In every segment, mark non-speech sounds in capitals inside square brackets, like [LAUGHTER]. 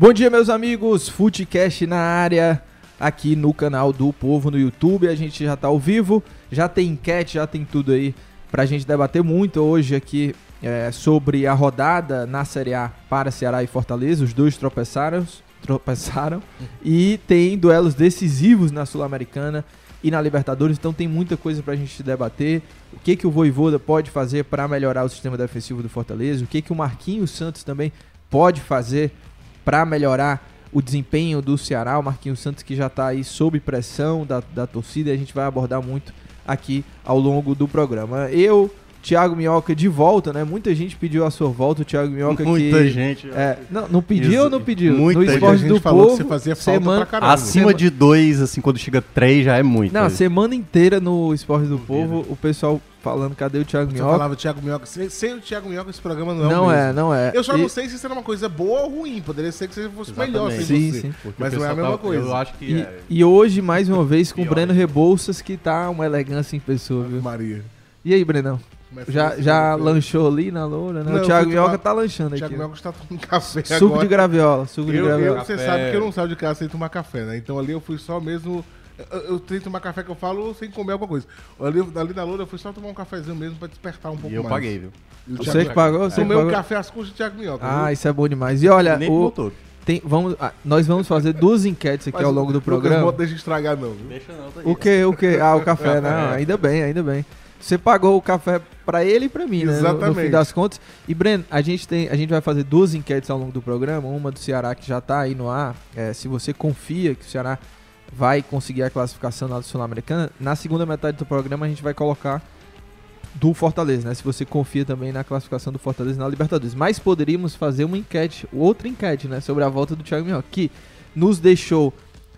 Bom dia, meus amigos. Footcast na área, aqui no canal do Povo no YouTube. A gente já tá ao vivo, já tem enquete, já tem tudo aí pra gente debater muito hoje aqui é, sobre a rodada na Série A para Ceará e Fortaleza. Os dois tropeçaram, tropeçaram [LAUGHS] e tem duelos decisivos na Sul-Americana e na Libertadores, então tem muita coisa pra gente debater. O que que o Voivoda pode fazer para melhorar o sistema defensivo do Fortaleza? O que que o Marquinhos Santos também pode fazer para melhorar o desempenho do Ceará, o Marquinhos Santos que já está aí sob pressão da, da torcida e a gente vai abordar muito aqui ao longo do programa. Eu, Thiago Minhoca de volta, né? Muita gente pediu a sua volta, o Thiago Minhoca Muita que... gente. É, não, não pediu Isso. ou não pediu? Muita no gente. esporte A gente do falou povo, que você fazia falta semana... pra caramba. Acima de dois, assim, quando chega três já é muito. Não, semana inteira no Esporte do Povo, o pessoal falando, cadê o Thiago Você Minhoca? falava Thiago Minhoca. Sem, sem o Thiago Minhoca, esse programa não é o Não é, não é. Eu só E- não sei se isso era uma coisa boa ou ruim. Poderia ser que você fosse melhor sem Sim, você. sim. Porque Mas não é a mesma tá- coisa. Eu acho que E, é. e hoje, mais uma vez, com o Breno. Rebouças, que tá uma elegância em pessoa, viu? Maria. E aí, Brenão? Já, já né? lanchou ali na loura, né? Não, o eu Thiago tomar- tá lanchando aqui. Thiago ó. Minhoca está tomando [LAUGHS] café Suco agora. de graviola, suco de Eu, eu, graviola. você Café. sabe que eu não saio de casa sem tomar café, né? Então ali eu fui só mesmo. Eu, eu tenho que tomar café que eu falo sem comer alguma coisa. Ali, ali na loura eu fui só tomar um cafezinho mesmo pra despertar um pouco E eu mais. paguei, viu? E o Você Thiago que pagou? Você que Tomei um pagou? café às custas do Thiago Minhoca. Ah, viu? isso é bom demais. E olha, Nem o, botou. tem, vamos, ah, nós vamos fazer duas enquetes aqui Mas ao longo do programa. Mota deixa estragar, não, viu? Deixa não, tá O que, o que? Ah, o café, [LAUGHS] Café. não. Ainda bem, ainda bem. Você pagou o café pra ele e pra mim, né? no- No, fim Exatamente. das contas. E, Breno, a gente, tem, a gente vai fazer duas enquetes ao longo do programa. Uma do Ceará, que já tá aí no ar. É, se você confia que o Ceará vai conseguir a classificação na Sul-Americana, na segunda metade do programa a gente vai colocar do Fortaleza, né? Se você confia também na classificação do Fortaleza na Libertadores. Mas poderíamos fazer uma enquete, outra enquete, né? Sobre a volta do Thiago Minhoca, que nos deixou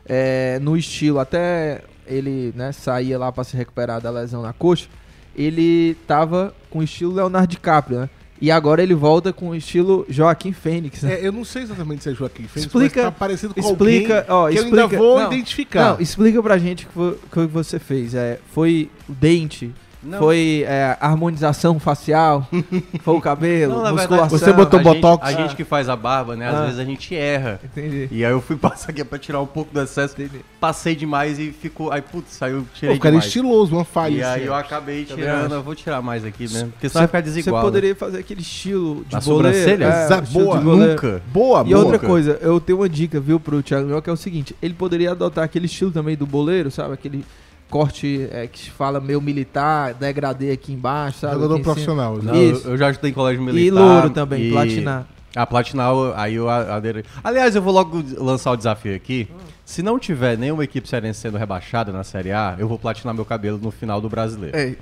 é, no estilo, até ele né, saía lá pra se recuperar da lesão na coxa, ele tava com o estilo Leonardo DiCaprio, né? E agora ele volta com o estilo Joaquim Fênix, né? É, eu não sei exatamente se é Joaquim Fênix, Explica- mas tá parecido com explica, ó, alguém que explica, eu ainda vou não, identificar. Não, explica pra gente o que, que você fez. É, foi o dente, Não. foi é, harmonização facial, [LAUGHS] foi o cabelo, Não, musculação. verdade, Você botou a gente- botox? a gente que faz a barba, né? Às Ah. vezes a gente erra. Entendi. E aí eu fui [LAUGHS] passar aqui pra tirar um pouco do excesso. Entendi. Passei demais e ficou. Aí, putz, saiu, Pô, tirei ficaria demais. estiloso, uma falha. E aí eu acabei Também tirando. Eu vou tirar mais aqui mesmo. Porque senão vai ficar Você desigual. né? poderia fazer aquele estilo de Na boleiro. sobrancelha? é, o boa. Nunca. Boa, E boa. outra coisa, eu tenho uma dica, viu, pro Thiago Minhoca, que é o seguinte, ele poderia adotar aquele estilo também do boleiro, sabe? Aquele corte é, que se fala meio militar, degradê aqui embaixo, sabe? Jogador Aqui. Não, profissional. eu, Isso. eu já estudei em colégio militar. E louro também, e- platinar. A platinar, aí eu aderei. Aliás, eu vou logo lançar o desafio aqui. Se não tiver nenhuma equipe cearense sendo rebaixada na Série A, eu vou platinar meu cabelo no final do brasileiro. Ei,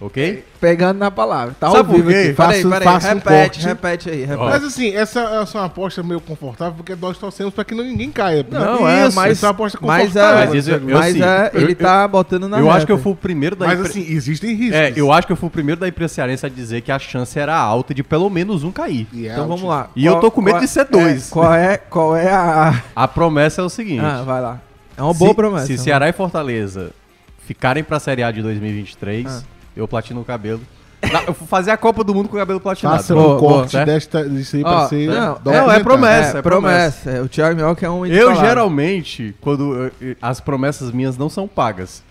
Ok? pegando na palavra. Tá Sabe quê? aqui. Peraí, peraí, faço um repete, repete aí, repete. Mas assim, essa é só uma aposta meio confortável, porque nós torcemos pra que não ninguém caia. Não, né? é, Isso, mas- essa é uma aposta mas confortável. é- Mas isso eu- Mas sim, é, eu- ele eu- tá botando na eu acho que eu fui o primeiro da Mas impre- assim, existem riscos. É, eu acho que eu fui o primeiro da imprensa cearense a dizer que a chance era alta de pelo menos um cair. E é Então vamos lá. E eu tô com medo Qual- de ser dois. é, qual é, qual é a... A promessa é o seguinte. Ah, vai lá. É uma boa se, promessa. Se Ceará e Fortaleza ficarem pra Série A de 2023, Ah. Eu platino o cabelo. Na- Eu vou fazer a Copa do Mundo com o cabelo platinado. Faça um corte certo? desta, disso aí pra ser. não, não, é documentado. promessa. É, promessa. É, O Thiago Minhoca é um Eu geralmente, quando eu- as promessas minhas não são pagas.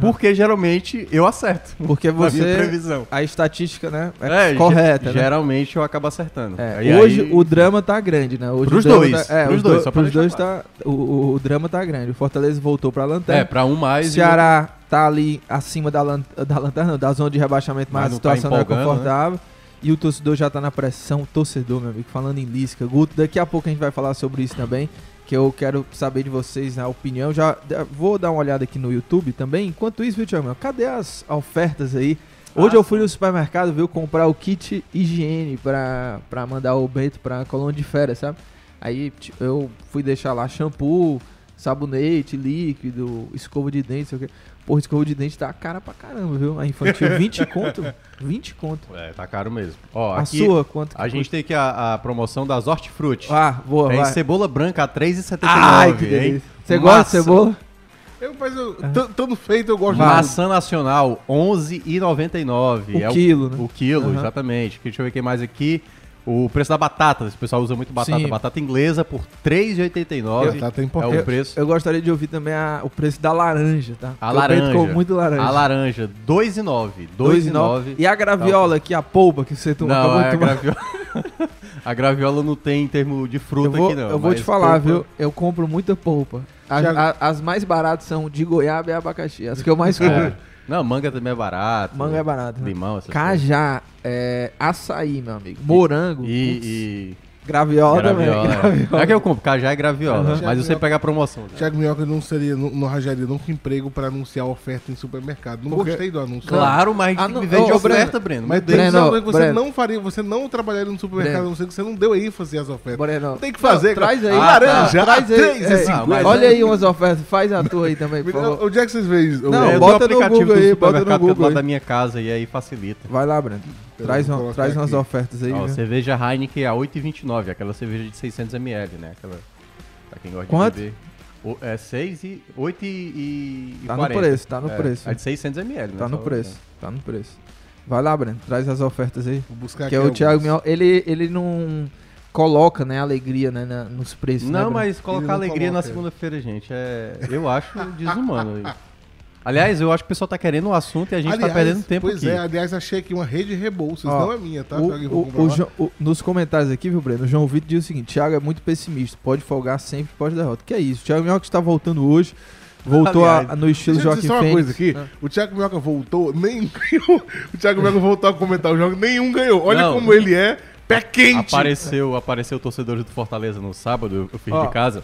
Porque geralmente eu acerto. Porque [LAUGHS] você... previsão. A estatística, né? É, ge- correta, né? Geralmente eu acabo acertando. É, E hoje aí- o drama tá grande, né? Hoje Pros o drama dois, Tá, é, pros os dois, do- só pra pros dois tá, o, o- o drama tá grande. O Fortaleza voltou pra É, lanterna. pra um mais. e Ceará tá ali acima da, lan- da lanterna, da zona de rebaixamento, mas, Mas a tá situação não é empolgando, confortável. E o torcedor já tá na pressão. Torcedor, meu amigo, falando em Lisca. Guto, daqui a pouco a gente vai falar sobre isso também. Que eu quero saber de vocês a opinião. Já vou dar uma olhada aqui no YouTube também. Enquanto isso, viu, Thiago? Cadê as ofertas aí Hoje Ah, eu fui no supermercado, viu, comprar o kit higiene pra, pra mandar o Bento pra colônia de férias, sabe? Aí ti- eu fui deixar lá shampoo, sabonete, líquido, escova de dente, sei o quê. Porra, escova de dente tá cara pra caramba, viu? A infantil, [LAUGHS] 20 conto? 20 conto. É, tá caro mesmo. Ó, a aqui sua, quanto que a gente tem aqui a, a promoção das Hortifruti. Ah, boa, Tem vai. cebola branca a 3,79, Ai, que hein? delícia. Você gosta de cebola? Eu, mas eu, t- tanto feito, eu gosto Maçã nacional, 11,99. O é quilo, né? O quilo, Aham. exatamente. Deixa eu ver o que mais aqui. O preço da batata, o pessoal usa muito batata. Sim. Batata inglesa por 3,89 Batata é é importante. o preço. Eu gostaria de ouvir também a- o preço da laranja, tá? A Porque laranja. come muito laranja. A laranja, 2,9. 2,9. E a graviola aqui, a polpa que você tomou, Não, é a graviola. [LAUGHS] a graviola não tem em termo de fruta Eu vou, aqui, não. eu vou te falar, polpa- viu? Eu compro muita polpa. As, Thiago- a- as mais baratas são de goiaba e abacaxi. As que eu mais compro. É. Não, manga também é barato. Manga é barato. Né? Limão, essas Cajá, é, açaí, meu amigo. Morango. E, Graviola, graviola. também. é. Graviola. É que eu compro, cajá é graviola. Aham. Mas eu sempre pego a promoção. Thiago Minhoca não seria, não, não arranjaria nunca emprego pra anunciar oferta em supermercado. Não Porque- gostei do anúncio. Claro, mas Ah, não, me vende ô, oferta, Breno. Mas. Breno, você Breno. não faria, você não trabalharia no supermercado, Breno. a não ser que você não deu ênfase às ofertas. Breno, Tem que fazer, Não, traz aí. Ah, laranja, traz aí. três e É, Olha aí umas ofertas. Faz a tua aí também, por favor. Onde é que vocês veem? Não, bota no o aplicativo Google do aí, bota no supermercado que é do Google lado aí. da minha casa e aí facilita. Vai lá, Breno. Traz, colocar traz umas ofertas aí. Ó, viu? cerveja Heineken a 8,29, aquela cerveja de 600ml, né? Aquela, pra quem gosta Quanto? de beber. O- é 6 e 8 e, e Tá no 40. preço, tá no É, preço. A de 600ml, né? Tá no preço. Tá no preço. Vai lá, Breno. Traz as ofertas aí. Vou buscar Que é aqui o Thiago. Minhoca. Ele, ele não coloca, né, alegria né, na- nos preços. né, Não, Breno? mas colocar não alegria na coloca. segunda-feira, gente, é, eu acho [LAUGHS] desumano. Aliás, eu acho que o pessoal tá querendo um assunto e a gente tá perdendo tempo pois aqui. é, aliás, achei aqui uma rede de rebolsos. Ó, não é minha, tá? O- o- o o- nos comentários aqui, viu, Breno? O João Vitor diz o seguinte: Thiago é muito pessimista, pode folgar sempre pode derrota. Que é isso? O Thiago Minhoca está voltando hoje, voltou a- Aliás, no estilo Deixa eu Joaquim só uma Fênix. coisa aqui. né? O Thiago Minhoca voltou, nem [LAUGHS] ganhou. O Thiago Minhoca voltou a comentar o jogo, nenhum ganhou. Olha Não. como ele é pé quente. Apareceu, apareceu torcedores do Fortaleza no sábado, eu- fiz Ó. de casa.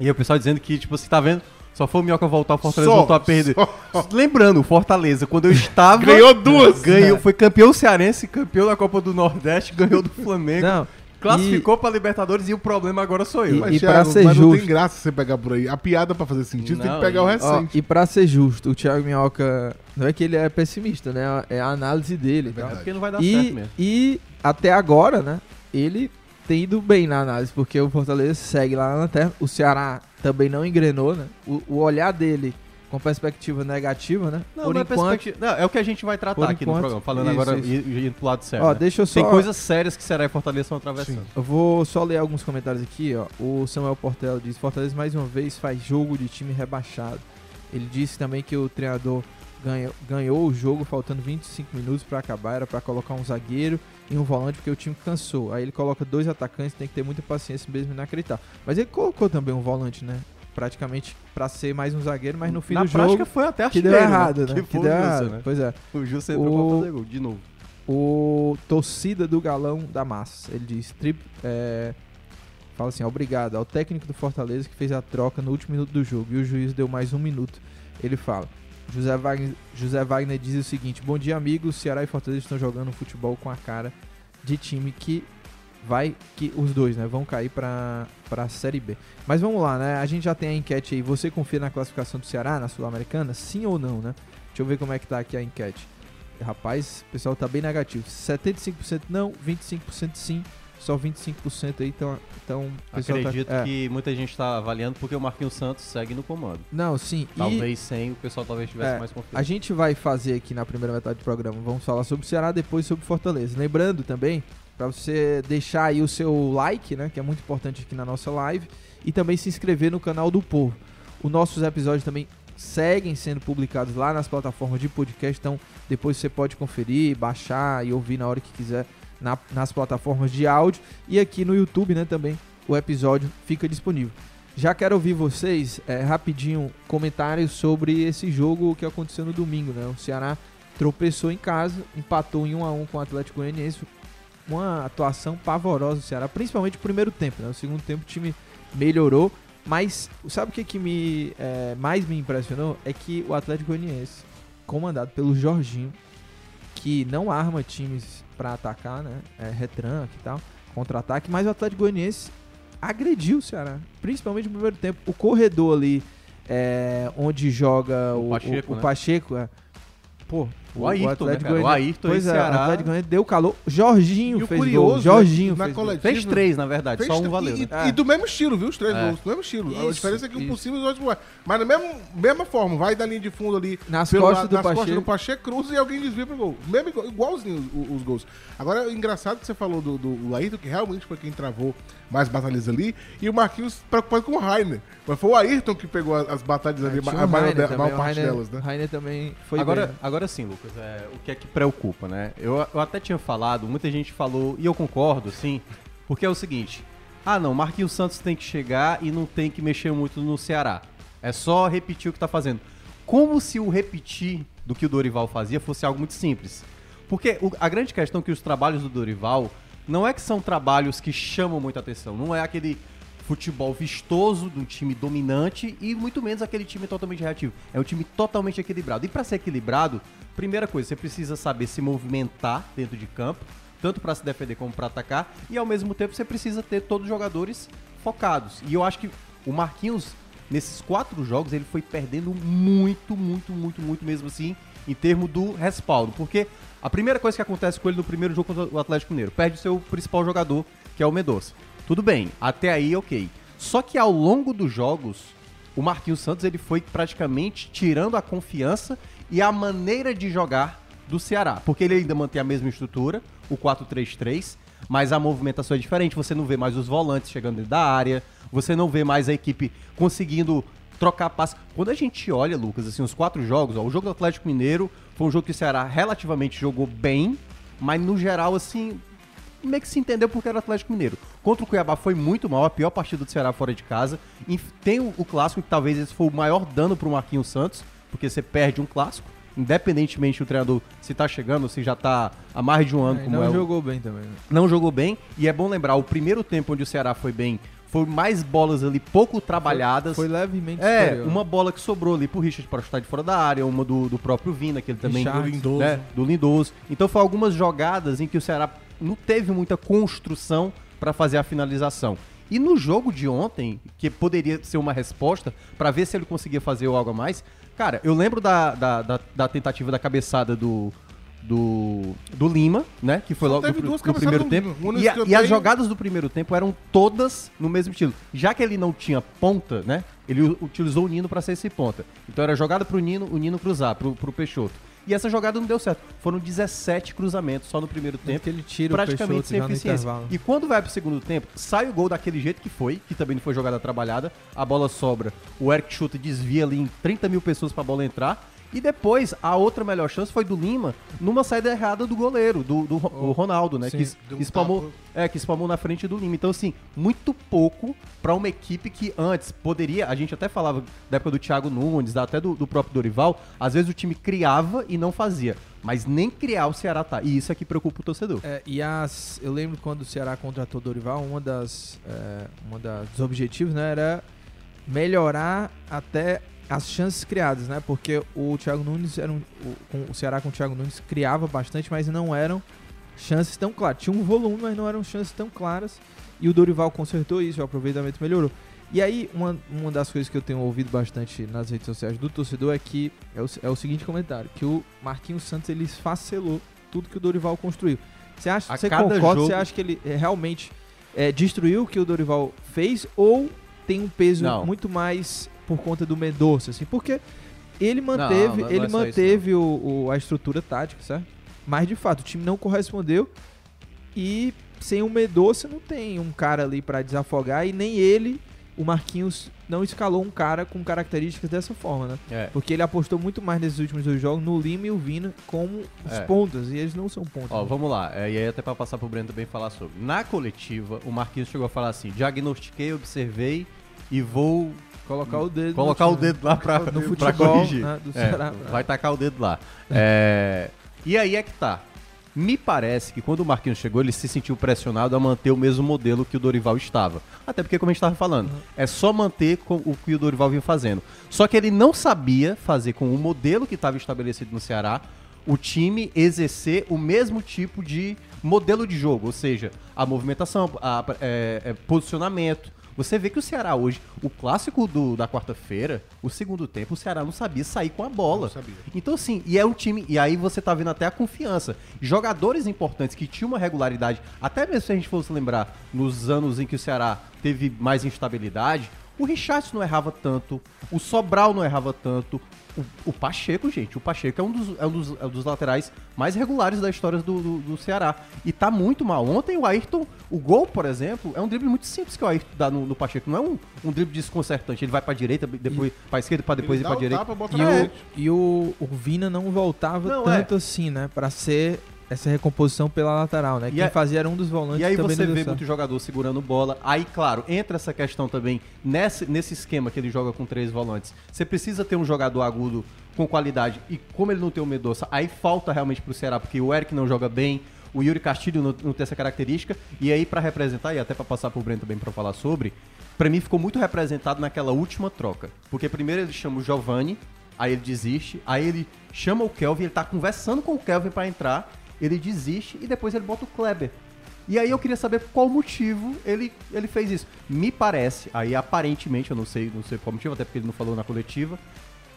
E o pessoal dizendo que, tipo, você tá vendo? Só foi o Minhoca voltar, o Fortaleza Só, voltou a perder. só. Lembrando, o Fortaleza, quando eu estava. Ganhou duas. Ganhou, foi campeão cearense, campeão da Copa do Nordeste, ganhou do Flamengo. Não, Classificou pra Libertadores e o problema agora sou eu. E- Mas, pra Thiago, ser mas não justo- tem graça você pegar por aí. A piada pra fazer sentido tem Não, que pegar o e- Ó, recente. e pra ser justo, o Thiago Minhoca não é que ele é pessimista, né? É a análise dele. e. É porque não vai dar certo E, mesmo. e até agora, né? Ele tem ido bem na análise, porque o Fortaleza segue lá na lanterna. O Ceará também não engrenou, né? O, o olhar dele com perspectiva negativa, né? Não, Por não é enquanto. perspectiva- não, é o que a gente vai tratar aqui no enquanto, programa. Falando isso, agora isso. e- indo pro lado certo. Ó, né? deixa eu só. Tem coisas sérias que Ceará e Fortaleza estão atravessando. Eu vou só ler alguns comentários aqui, ó. O Samuel Portela diz: Fortaleza mais uma vez faz jogo de time rebaixado. Ele disse também que o treinador ganhou, ganhou o jogo faltando 25 minutos pra acabar. Era pra colocar um zagueiro e um volante porque o time cansou. Aí ele coloca dois atacantes, tem que ter muita paciência mesmo inacreditável. Mas ele colocou também um volante, né? Praticamente pra ser mais um zagueiro, mas no fim Na do prática jogo foi até que deu artilheiro, errado, né? Que, Que, deu errado. né? Pois é. O Gilson entrou O- pra fazer gol, de novo. O torcida do galão da massa. Ele diz: trip, é, fala assim, obrigado ao técnico do Fortaleza que fez a troca no último minuto do jogo e o juiz deu mais um minuto. Ele fala. José Wagner, José Wagner diz o seguinte: Bom dia, amigos. Ceará e Fortaleza estão jogando futebol com a cara de time que vai que os dois, né, vão cair para para a Série B. Mas vamos lá, né? A gente já tem a enquete aí. Você confia na classificação do Ceará na Sul-Americana? Sim ou não, né? Deixa eu ver como é que tá aqui a enquete. Rapaz, o pessoal tá bem negativo. 75% não, 25% sim. Só 25% aí então, então o pessoal tá- Acredito é. que muita gente tá avaliando porque o Marquinhos Santos segue no comando. Não, sim. E Talvez sem, o pessoal talvez tivesse É, mais a confiança. gente vai fazer aqui na primeira metade do programa. Vamos falar sobre o Ceará, depois sobre Fortaleza. Lembrando também, para você deixar aí o seu like, né? Que é muito importante aqui na nossa live. E também se inscrever no canal do Povo. Os nossos episódios também seguem sendo publicados lá nas plataformas de podcast. Então, depois você pode conferir, baixar e ouvir na hora que quiser na- nas plataformas de áudio. E aqui no YouTube, né? Também o episódio fica disponível. Já quero ouvir vocês, é, rapidinho, comentários sobre esse jogo que aconteceu no domingo, né? O Ceará tropeçou em casa, empatou em 1 a 1 com o Atlético Goianiense. Uma atuação pavorosa do Ceará, principalmente o primeiro tempo, né? O segundo tempo o time melhorou, mas sabe o que, que me é, mais me impressionou? É que o Atlético Goianiense, comandado pelo Jorginho, que não arma times pra atacar, né? É, retranca e tal, contra-ataque, mas o Atlético Goianiense agrediu o Ceará, principalmente no primeiro tempo. O corredor ali, é, onde joga o, O Pacheco, o, o né? Pacheco, é, pô, O Ayrton, né, cara? O Ayrton pois e é, Ceará- o Atlético Goianiense deu calor. Jorginho E o fez curioso, gol. Jorginho né, na fez gol. coletiva- Fez três, na verdade, só um valeu, e, né? e- e do mesmo estilo, viu? Os três É. gols, do mesmo estilo. a Isso, diferença é que isso. o possível os dois gols. Mas na mesma, mesma forma, vai da linha de fundo ali. Nas pelo costas do nas costas Pacheco. do Pacheco, cruza e alguém desvia pro gol. Mesmo, igual- igualzinho os, os gols. Agora, é engraçado que você falou do, do Ayrton, que realmente foi quem travou mais batalhas ali. E o Marquinhos preocupado com o Rainer. Mas foi o Ayrton que pegou as, as batalhas ali, Tinha a o maior, a o parte delas, né? Rainer também foi agora sim, Lucas, é, o que é que preocupa, né? Eu, eu até tinha falado, muita gente falou, e eu concordo, sim, porque é o seguinte: ah, não, Marquinhos Santos tem que chegar e não tem que mexer muito no Ceará. É só repetir o que tá fazendo. Como se o repetir do que o Dorival fazia fosse algo muito simples. Porque o- a grande questão é que os trabalhos do Dorival não é que são trabalhos que chamam muita atenção, não é aquele futebol vistoso de um time dominante e muito menos aquele time totalmente reativo. É um time totalmente equilibrado. E para ser equilibrado, primeira coisa, você precisa saber se movimentar dentro de campo, tanto para se defender como para atacar, e ao mesmo tempo você precisa ter todos os jogadores focados. E eu acho que o Marquinhos nesses quatro jogos ele foi perdendo muito, muito, muito, muito mesmo assim em termos do respaldo, porque a primeira coisa que acontece com ele no primeiro jogo contra o Atlético Mineiro, perde o seu principal jogador, que é o Mendonça. Tudo bem, até aí ok. Só que ao longo dos jogos, o Marquinhos Santos ele foi praticamente tirando a confiança e a maneira de jogar do Ceará, porque ele ainda mantém a mesma estrutura, o 4-3-3, mas a movimentação é diferente, você não vê mais os volantes chegando dentro da área, você não vê mais a equipe conseguindo trocar passe. Quando a gente olha, Lucas, assim, os quatro jogos, ó, o jogo do Atlético Mineiro foi um jogo que o Ceará relativamente jogou bem, mas no geral, assim, meio que se entendeu porque era o Atlético Mineiro. Contra o Cuiabá foi muito mal, a pior partida do Ceará fora de casa. E tem o, o clássico que talvez esse foi o maior dano pro Marquinhos Santos, porque você perde um clássico, independentemente do treinador se tá chegando, se já tá há mais de um ano, É, como não é o- jogou bem também. né? não jogou bem. E é bom lembrar, o primeiro tempo onde o Ceará foi bem, foi mais bolas ali pouco trabalhadas. Foi levemente É, superior. uma bola que sobrou ali pro Richard para chutar de fora da área, uma do, do próprio Vina, que ele também Richard. do Lindoso. né, do Lindoso. Então foi algumas jogadas em que o Ceará não teve muita construção para fazer a finalização. E no jogo de ontem, que poderia ser uma resposta para ver se ele conseguia fazer algo a mais, cara, eu lembro da, da, da, da tentativa da cabeçada do, do, do Lima, né? Que foi Só logo no, no primeiro do tempo. No E, a- e as jogadas do primeiro tempo eram todas no mesmo estilo. Já que ele não tinha ponta, né? Ele utilizou o Nino para ser esse ponta. Então era jogada pro Nino, o Nino cruzar, pro, pro Peixoto. E essa jogada não deu certo. Foram 17 cruzamentos só no primeiro tempo. que ele tira o praticamente sem eficiência. E quando vai pro segundo tempo, sai o gol daquele jeito que foi, que também não foi jogada trabalhada. A bola sobra, o Eric chuta e desvia ali em 30 mil pessoas pra bola entrar. E depois, a outra melhor chance foi do Lima, numa saída errada do goleiro, do, do Ro- o Ronaldo, né? Sim, que um espalmou, é, que espalmou na frente do Lima. Então, assim, muito pouco pra uma equipe que antes poderia. A gente até falava da época do Thiago Nunes, até do, do próprio Dorival. Às vezes o time criava e não fazia. Mas nem criar o Ceará tá. E isso é que preocupa o torcedor. É, e as, eu lembro quando o Ceará contratou o Dorival, uma das, é, uma das dos objetivos né, era melhorar até as chances criadas, né? Porque o Thiago Nunes era um, o, com- o Ceará com o Thiago Nunes criava bastante, mas não eram chances tão claras. Tinha um volume, mas não eram chances tão claras. E o Dorival consertou isso, o aproveitamento melhorou. E aí, uma, uma das coisas que eu tenho ouvido bastante nas redes sociais do torcedor é que é o, é o seguinte comentário, que o Marquinhos Santos ele esfacelou tudo que o Dorival construiu. Você acha, A você concorda? jogo- Você acha que ele é, realmente é, destruiu o que o Dorival fez ou tem um peso Não. muito mais por conta do Mendonça, assim? Porque ele manteve, não, não é ele isso, manteve o, o- a estrutura tática, certo? Mas de fato o time não correspondeu e sem o Mendonça não tem um cara ali pra desafogar e nem ele, o Marquinhos, não escalou um cara com características dessa forma, né? É. Porque ele apostou muito mais nesses últimos dois jogos no Lima e o Vina como os É. pontas, e eles não são pontas. Ó, né? vamos lá. É, e aí até pra passar pro Breno também falar sobre. Na coletiva, o Marquinhos chegou a falar assim: diagnostiquei, observei e vou Colocar o dedo. colocar o dedo lá pra, no pra futebol corrigir. né, do É, Ceará. vai tacar o dedo lá. É, e aí é que tá. Me parece que quando o Marquinhos chegou, ele se sentiu pressionado a manter o mesmo modelo que o Dorival estava. Até porque, como a gente estava falando, é só manter o que o Dorival vinha fazendo. Só que ele não sabia fazer com o modelo que estava estabelecido no Ceará o time exercer o mesmo tipo de modelo de jogo, ou seja, a movimentação, a, é, é, posicionamento. Você vê que o Ceará hoje, o clássico do, da quarta-feira, o segundo tempo, o Ceará não sabia sair com a bola. Então, assim, e é um time. E aí você tá vendo até a confiança. Jogadores importantes que tinham uma regularidade, até mesmo se a gente fosse lembrar, nos anos em que o Ceará teve mais instabilidade, o Richardson não errava tanto, o Sobral não errava tanto. O, o Pacheco, gente, o Pacheco é um, dos, é, um dos, é um dos laterais mais regulares da história do, do, do Ceará. E tá muito mal. Ontem o Ayrton, o gol, por exemplo, é um drible muito simples que o Ayrton dá no, no Pacheco. Não é um, um drible desconcertante. Ele vai pra direita, depois pra esquerda, pra depois Ele ir pra direita. tapa, E, o, e o, o Vina não voltava Não, é. tanto assim, né? Pra ser essa recomposição pela lateral, né? E Quem é- fazia era um dos volantes E aí também você vê muito jogador segurando bola. Aí, claro, entra essa questão também nesse, nesse esquema que ele joga com três volantes. Você precisa ter um jogador agudo com qualidade. E como ele não tem o Medoça, aí falta realmente pro Ceará, porque o Eric não joga bem, o Yuri Castilho não, não tem essa característica. E aí, pra representar, e até pra passar pro Breno também pra falar sobre, pra mim ficou muito representado naquela última troca. Porque primeiro ele chama o Giovani, aí ele desiste, aí ele chama o Kelvin, ele tá conversando com o Kelvin pra entrar, ele desiste e depois ele bota o Kleber. E aí eu queria saber qual motivo ele, ele fez isso. Me parece, aí aparentemente, eu não sei, não sei qual motivo, até porque ele não falou na coletiva.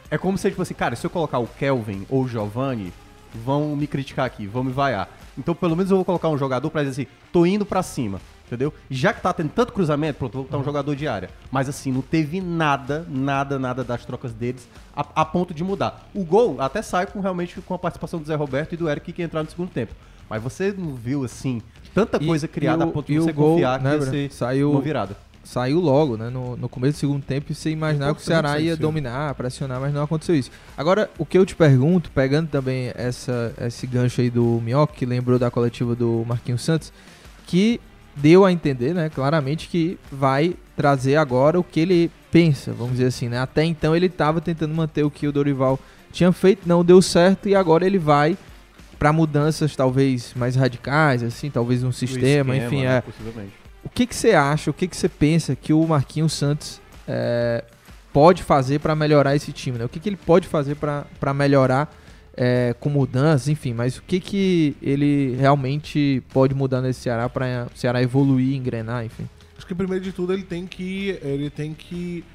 É como se, tipo assim, cara, se eu colocar o Kelvin ou o Giovanni, vão me criticar aqui, vão me vaiar. Então, pelo menos eu vou colocar um jogador pra dizer assim, tô indo pra cima, entendeu? Já que tá tendo tanto cruzamento, pronto, vou botar um jogador de área. Mas assim, não teve nada, nada, nada das trocas deles a, a ponto de mudar. O gol até sai com realmente com a participação do Zé Roberto e do Eric que entraram no segundo tempo. Mas você não viu, assim, tanta E- coisa criada e o- a ponto de você gol, confiar né, que ser Saiu- uma virada. Saiu logo, né? No, no começo do segundo tempo, e você imaginava que o Ceará ia isso, dominar, pressionar, mas não aconteceu isso. Agora, o que eu te pergunto, pegando também essa, esse gancho aí do Minhoca, que lembrou da coletiva do Marquinhos Santos, que deu a entender, né, claramente que vai trazer agora o que ele pensa, vamos dizer assim, né? Até então ele estava tentando manter o que o Dorival tinha feito, não deu certo e agora ele vai para mudanças talvez mais radicais, assim, talvez um sistema, esquema, enfim, né, é. O que que você acha, o que que você pensa que o Marquinhos Santos é, pode fazer para melhorar esse time, né? O que que ele pode fazer para melhorar é, com mudanças, enfim, mas o que que ele realmente pode mudar nesse Ceará para o Ceará evoluir, engrenar, enfim? Acho que primeiro de tudo ele tem que ele tem que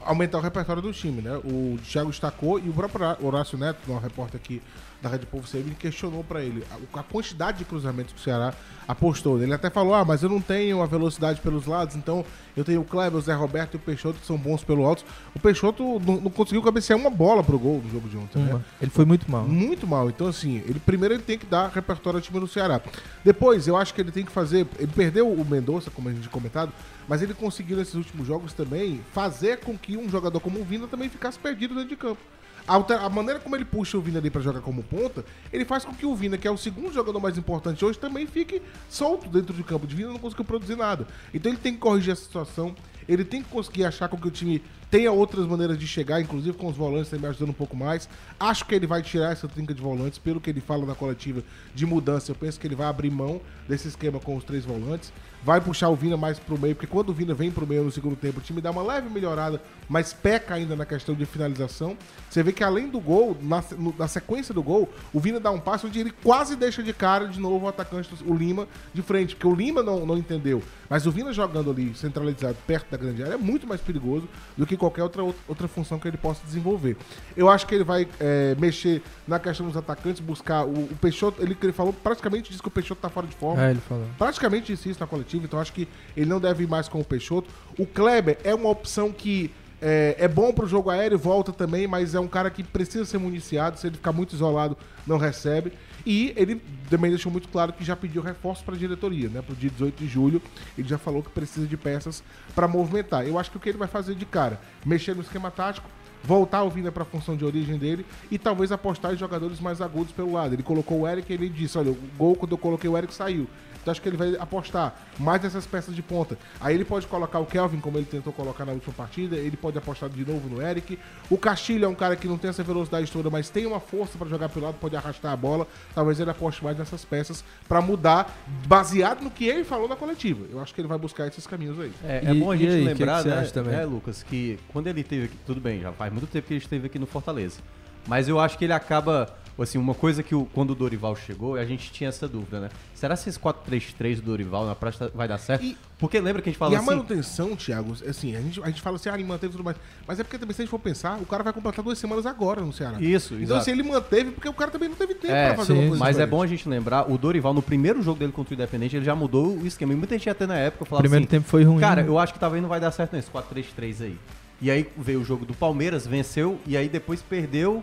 aumentar o repertório do time, né? O Thiago destacou e o próprio Horácio Neto, um repórter aqui da Rádio Povo CM, questionou pra ele a, a quantidade de cruzamentos que o Ceará apostou. Ele até falou: "Ah, mas eu não tenho a velocidade pelos lados, então eu tenho o Kleber, o Zé Roberto e o Peixoto que são bons pelo alto". O Peixoto não, não conseguiu cabecear uma bola pro gol no jogo de ontem, né? Uma. Ele foi muito mal. Muito mal. Então, assim, ele primeiro ele tem que dar repertório ao time do Ceará. Depois, eu acho que ele tem que fazer. Ele perdeu o Mendonça, como a gente comentado, mas ele conseguiu nesses últimos jogos também fazer com que um jogador como o Vina também ficasse perdido dentro de campo. A, maneira como ele puxa o Vina ali pra jogar como ponta, ele faz com que o Vina, que é o segundo jogador mais importante hoje, também fique solto dentro de campo. O Vina não conseguiu produzir nada. Então ele tem que corrigir essa situação. Ele tem que conseguir achar com que o time tenha outras maneiras de chegar, inclusive com os volantes também ajudando um pouco mais. Acho que ele vai tirar essa trinca de volantes, pelo que ele fala na coletiva de mudança. Eu penso que ele vai abrir mão desse esquema com os três volantes. Vai puxar o Vina mais pro meio, porque quando o Vina vem pro meio no segundo tempo, o time dá uma leve melhorada, mas peca ainda na questão de finalização. Você vê que além do gol, na, na sequência do gol, o Vina dá um passo onde ele quase deixa de cara de novo o atacante, o Lima, de frente, porque o Lima não, não entendeu. Mas o Vina jogando ali centralizado perto da grande área é muito mais perigoso do que qualquer outra, outra função que ele possa desenvolver. Eu acho que ele vai é, mexer na questão dos atacantes, buscar o, o Peixoto, ele, ele falou, praticamente disse que o Peixoto tá fora de forma. É, ele falou. Praticamente disse isso na coletiva, então acho que ele não deve ir mais com o Peixoto. O Kleber é uma opção que é, é bom pro jogo aéreo, volta também, mas é um cara que precisa ser municiado. Se ele ficar muito isolado, não recebe. E ele também deixou muito claro que já pediu reforço para a diretoria, né? Pro dia 18 de julho, ele já falou que precisa de peças para movimentar. Eu acho que o que ele vai fazer de cara, mexer no esquema tático, voltar o Vina para a função de origem dele e talvez apostar em jogadores mais agudos pelo lado. Ele colocou o Eric e ele disse: Olha, o gol quando eu coloquei o Eric saiu. Então acho que ele vai apostar mais nessas peças de ponta. Aí ele pode colocar o Kelvin, como ele tentou colocar na última partida, ele pode apostar de novo no Eric. O Castilho é um cara que não tem essa velocidade toda, mas tem uma força para jogar pelo lado, pode arrastar a bola. Talvez ele aposte mais nessas peças para mudar, baseado no que ele falou na coletiva. Eu acho que ele vai buscar esses caminhos aí. É, é E- bom a gente aí, que lembrar, que você né, também? né, Lucas, que quando ele esteve aqui, tudo bem, já faz muito tempo que ele esteve aqui no Fortaleza. Mas eu acho que ele acaba assim, uma coisa que o, quando o Dorival chegou, a gente tinha essa dúvida, né? Será que esse 4-3-3 do Dorival na prática vai dar certo? E- porque lembra que a gente E fala a assim... manutenção, Thiago, assim, a gente, a gente fala assim, ah, ele manteve tudo mais. Mas é porque também, se a gente for pensar, o cara vai completar duas semanas agora no Ceará. Isso, Então, exato. assim, ele manteve, porque o cara também não teve tempo É, pra fazer sim, uma coisa Mas é bom a gente lembrar, o Dorival, no primeiro jogo dele contra o Independente, ele já mudou o esquema. E muita gente até na época O falava primeiro assim, tempo foi ruim. cara, né? eu acho que talvez não vai dar certo nesse 4-3-3 aí. E aí veio o jogo do Palmeiras, venceu, e aí depois perdeu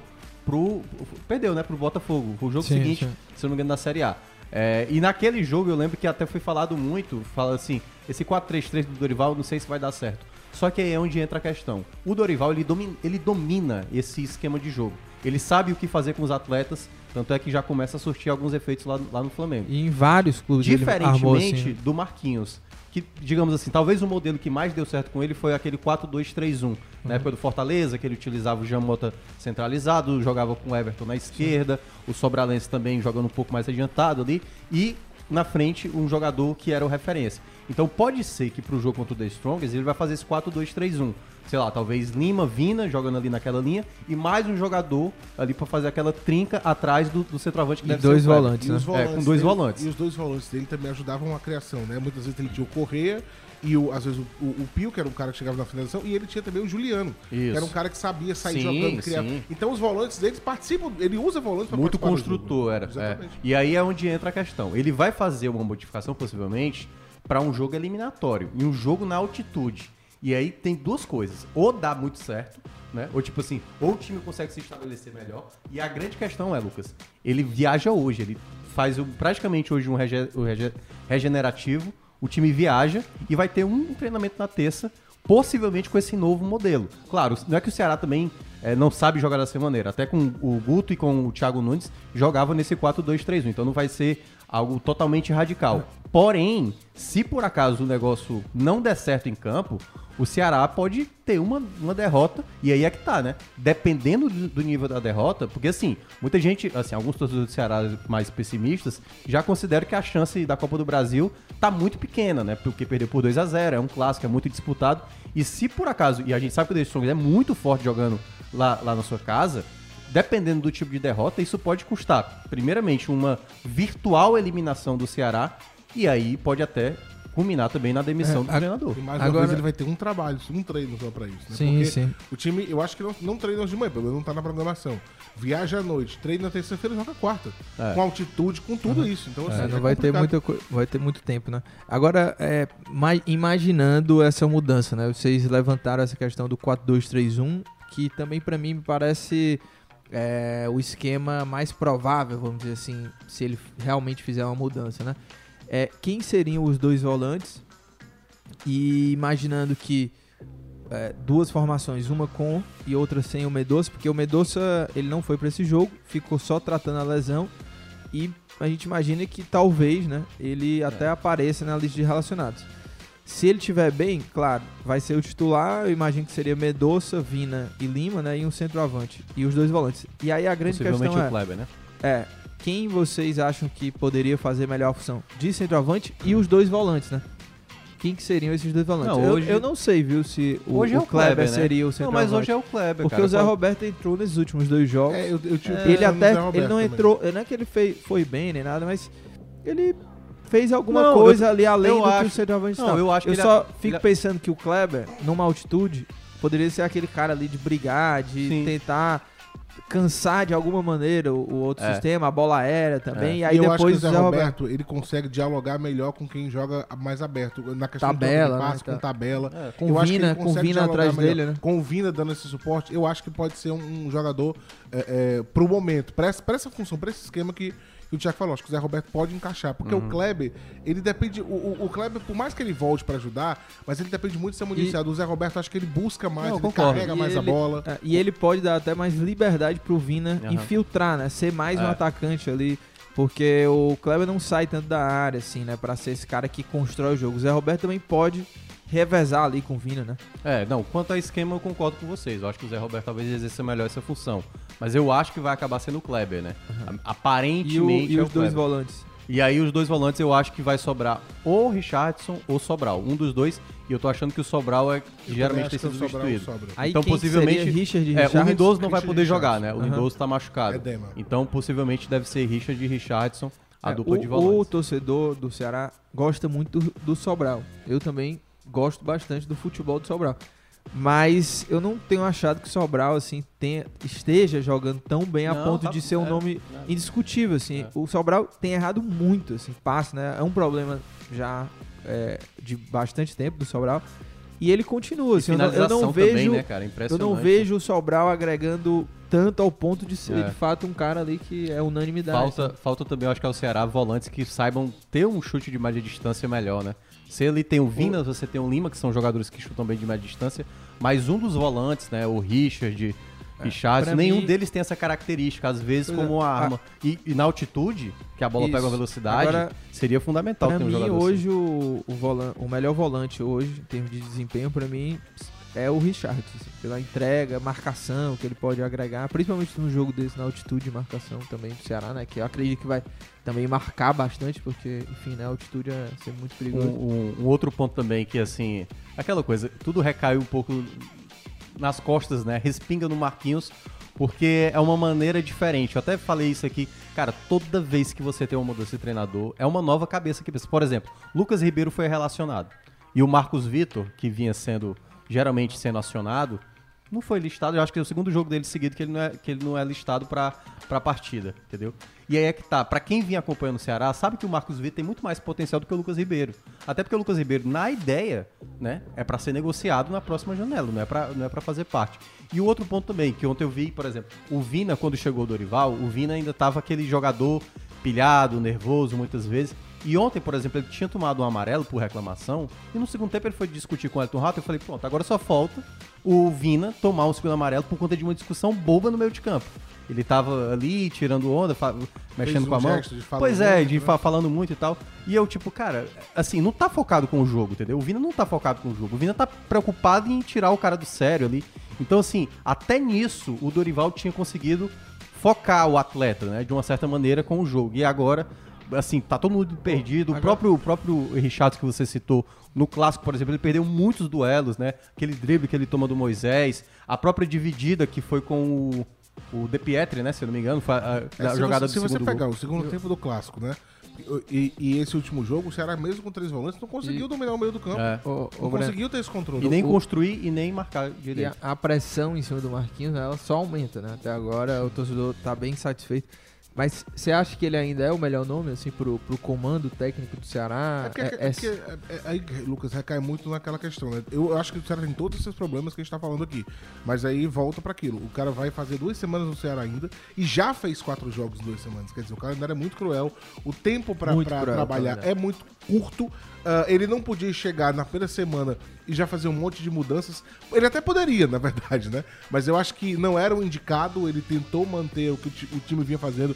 pro... Perdeu, né, pro Botafogo. O jogo Sim, seguinte, sim. se não me engano, da Série A. É, e naquele jogo eu lembro que até foi falado muito, fala assim, esse 4-3-3 do Dorival, não sei se vai dar certo. Só que aí é onde entra a questão. O Dorival, ele domina, ele domina esse esquema de jogo. Ele sabe o que fazer com os atletas, tanto é que já começa a surtir alguns efeitos lá, lá no Flamengo. E em vários clubes ele armou Diferentemente assim. do Marquinhos, que, digamos assim, talvez o modelo que mais deu certo com ele foi aquele 4-2-3-1. Uhum. Na época do Fortaleza, que ele utilizava o Jamota centralizado, jogava com o Everton na esquerda, o Sobralense também jogando um pouco mais adiantado ali, e na frente um jogador que era o referência. Então pode ser que pro jogo contra o The Strongest ele vai fazer esse 4-2-3-1. Sei lá, talvez Lima, Vina jogando ali naquela linha e mais um jogador ali pra fazer aquela trinca atrás do, do centroavante que E deve dois ser volantes, E né? os É, com volantes dois dele- volantes. E os dois volantes dele também ajudavam a criação, né? Muitas vezes ele tinha o Correia e o, às vezes o, o, o Pio, que era um cara que chegava na finalização, e ele tinha também o Juliano, que Isso. era um cara que sabia sair Sim, jogando, criar. sim. Então os volantes deles participam, ele usa volantes pra Muito participar do jogo. construtor era. é. Exatamente. E aí é onde entra a questão. Ele vai fazer uma modificação, possivelmente, para um jogo eliminatório. E um jogo na altitude. E aí tem duas coisas. Ou dá muito certo, né? Ou tipo assim, ou o time consegue se estabelecer melhor. E a grande questão é, Lucas, ele viaja hoje. Ele faz praticamente hoje um rege- rege- regenerativo. O time viaja e vai ter um treinamento na terça, possivelmente com esse novo modelo. Claro, não é que o Ceará também eh, não sabe jogar dessa maneira. Até com o Guto e com o Thiago Nunes jogava nesse 4-2-3-1. Então não vai ser algo totalmente radical. Porém, se por acaso o negócio não der certo em campo, o Ceará pode ter uma, uma derrota, e aí é que tá, né? Dependendo do, nível da derrota, porque assim, muita gente, assim, alguns torcedores do Ceará mais pessimistas já consideram que a chance da Copa do Brasil tá muito pequena, né? Porque perdeu por 2 a 0 é um clássico, é muito disputado. E se por acaso, e a gente sabe que o The Strongest é muito forte jogando lá, lá na sua casa, dependendo do tipo de derrota, isso pode custar, primeiramente, uma virtual eliminação do Ceará, e aí pode até culminar também na demissão É, do a- treinador. E mais uma Agora- vez ele vai ter um trabalho, um treino só pra isso, né? Sim, Porque sim. o time, eu acho que não, não treina hoje de manhã, pelo menos não tá na programação. Viaja à noite, treina na terça-feira e joga quarta. É. Com altitude, com tudo isso. Então, assim, É, é não vai ter, complicado. coi- vai ter muito tempo, né? Agora, é, ma- imaginando essa mudança, né? Vocês levantaram essa questão do 4-2-3-1, que também pra mim me parece é, o esquema mais provável, vamos dizer assim, se ele realmente fizer uma mudança, né? É, quem seriam os dois volantes? E imaginando que é, duas formações, uma com e outra sem o Medoça, porque o Medoça ele não foi pra esse jogo, ficou só tratando a lesão e a gente imagina que talvez, né, ele até apareça na lista de relacionados. Se ele tiver bem, claro, vai ser o titular, eu imagino que seria Medoça, Vina e Lima, né, e um centroavante e os dois volantes. E aí a grande Possivelmente questão o é, Kleber, né? é quem vocês acham que poderia fazer melhor a função de centroavante e os dois volantes, né? Quem que seriam esses dois volantes? Não, Eu- hoje- eu, não sei, viu, se o, Hoje é o o Kleber, Kleber, né? seria o Não, centroavante. mas hoje é o Kleber, Porque cara. o Zé Pode- Roberto entrou nesses últimos dois jogos. É, eu, eu tive ele até ele não também. entrou, não é que ele fez, foi bem nem nada, mas ele fez alguma Não, coisa ali além eu do que o acho- centroavante não, estava. eu acho que ele- só ele- fico pensando que o Kleber, numa altitude, poderia ser aquele cara ali de brigar, de Sim. tentar cansar de alguma maneira o, o outro É. sistema, a bola aérea também, É. e aí e eu acho que depois o Zé Roberto. Roberto, ele consegue dialogar melhor com quem joga mais aberto. Na questão Tabela, de né, passe, tá. com tabela. É, Com Eu acho que Vina, ele com consegue Vina dialogar atrás melhor. dele, né? Com o Vina dando esse suporte, eu acho que pode ser um, um jogador é, é, pro momento, pra essa, pra essa função, pra esse esquema que, que o Thiago falou. Acho que o Zé Roberto pode encaixar. Porque Uhum. o Kleber, ele depende. O, o, o Kleber, por mais que ele volte pra ajudar, mas ele depende muito de ser municiado. O Zé Roberto, acho que ele busca mais, Não, ele concordo. carrega E mais a ele- bola. É, e ele pode dar até mais liberdade pro Vina Aham. infiltrar, né? Ser mais um É. atacante ali. Porque o Kleber não sai tanto da área, assim, né? Pra ser esse cara que constrói o jogo. O Zé Roberto também pode revezar ali com o Vina, né? É, não, quanto a esquema eu concordo com vocês. Eu acho que o Zé Roberto talvez exerça melhor essa função. Mas eu acho que vai acabar sendo o Kleber, né? E, o- Aparentemente e é o os dois volantes. E aí os dois volantes eu acho que vai sobrar ou Richardson ou Sobral. Um dos dois. E eu tô achando que o Sobral é geralmente acho tem o sido Sobral substituído. Aí então quem possivelmente seria Richard e é, o Richardson? Lindoso não vai poder e jogar, né? O Richardson. Lindoso tá machucado. Edema. Então possivelmente deve ser Richard e Richardson a É, dupla o, de o volantes. torcedor do Ceará gosta muito do, do Sobral. Eu também gosto bastante do futebol do Sobral. Mas eu não tenho achado que o Sobral assim tenha, esteja jogando tão bem a Não, ponto tá- de ser um é, nome é. indiscutível assim. É. O Sobral tem errado muito assim, passe, né? É um problema já é, de bastante tempo do Sobral. E ele continua, assim, eu não, eu não vejo, também, né, eu não vejo o Sobral agregando tanto ao ponto de ser É. de fato um cara ali que é unanimidade. Falta, falta também, eu acho que é o Ceará, volantes que saibam ter um chute de média distância melhor, né? Se ele tem o Vinas, você tem o Lima, que são jogadores que chutam bem de média distância, mas um dos volantes, né, o Richard, Richardson, pra nenhum mim- deles tem essa característica, às vezes, Pois como é. uma arma. E, e na altitude, que a bola Isso. pega a velocidade, Agora, seria fundamental Pra ter um mim, jogador assim. hoje, o, o, volan- o melhor volante hoje, em termos de desempenho, pra mim, é o Richard. assim, pela entrega, marcação que ele pode agregar, principalmente no jogo desse, na altitude de marcação também do Ceará, né? Que eu acredito que vai também marcar bastante, porque, enfim, né? A altitude é sempre muito Um, perigoso. um- um outro ponto também que, assim, aquela coisa, tudo recai um pouco nas costas, né? Respinga no Marquinhos, porque é uma maneira diferente. Eu até falei isso aqui, cara, toda vez que você tem uma mudança de treinador, é uma nova cabeça que pensa. Por exemplo, Lucas Ribeiro foi relacionado. E o Marcos Vitor, que vinha sendo, geralmente sendo acionado, não foi listado. Eu acho que é o segundo jogo dele seguido que ele não é, que ele não é listado pra, pra partida, entendeu? E aí é que tá. Pra quem vinha acompanhando o Ceará, sabe que o Marcos Vitor tem muito mais potencial do que o Lucas Ribeiro. Até porque o Lucas Ribeiro, na ideia, né, é pra ser negociado na próxima janela, não é pra, não é pra fazer parte. E o outro ponto também, que ontem eu vi, por exemplo, o Vina, quando chegou o Dorival, o Vina ainda tava aquele jogador pilhado, nervoso muitas vezes. E ontem, por exemplo, ele tinha tomado um amarelo por reclamação. E no segundo tempo ele foi discutir com o Elton Rato. Eu falei, pronto, agora só falta o Vina tomar um segundo amarelo por conta de uma discussão boba no meio de campo. Ele tava ali tirando onda, mexendo com a mão. Pois é, muito, de né? fa- falando muito e tal. E eu, tipo, cara, assim, não tá focado com o jogo, entendeu? O Vina não tá focado com o jogo. O Vina tá preocupado em tirar o cara do sério ali. Então, assim, até nisso o Dorival tinha conseguido focar o atleta, né, de uma certa maneira com o jogo. E agora, assim, tá todo mundo perdido. O próprio, o próprio Richard que você citou, no clássico, por exemplo, ele perdeu muitos duelos, né? Aquele drible que ele toma do Moisés, a própria dividida que foi com o, o De Pietri, né, se eu não me engano, foi a, É, a se jogada você, do se você pegar gol. o segundo tempo do clássico, né? E, e esse último jogo, o Ceará, mesmo com três volantes, não conseguiu dominar o meio do campo. É. Ô, Não Breno, conseguiu ter esse controle. E nem o- construir e nem marcar E direito. a, a pressão em cima do Marquinhos, ela só aumenta, né? Até agora o torcedor tá bem satisfeito. Mas você acha que ele ainda é o melhor nome, assim, pro, pro comando técnico do Ceará? É porque, É- é é- porque, é- é- aí, Lucas, recai muito naquela questão, né? Eu acho que o Ceará tem todos esses problemas que a gente tá falando aqui. Mas aí volta pra aquilo. O cara vai fazer duas semanas no Ceará ainda e já fez quatro jogos em duas semanas. Quer dizer, o calendário é muito cruel. O tempo cruel, trabalhar é muito curto. Ah, ele não podia chegar na primeira semana e já fazer um monte de mudanças. Ele até poderia, na verdade, né? Mas eu acho que não era o indicado. Ele tentou manter o que o time vinha fazendo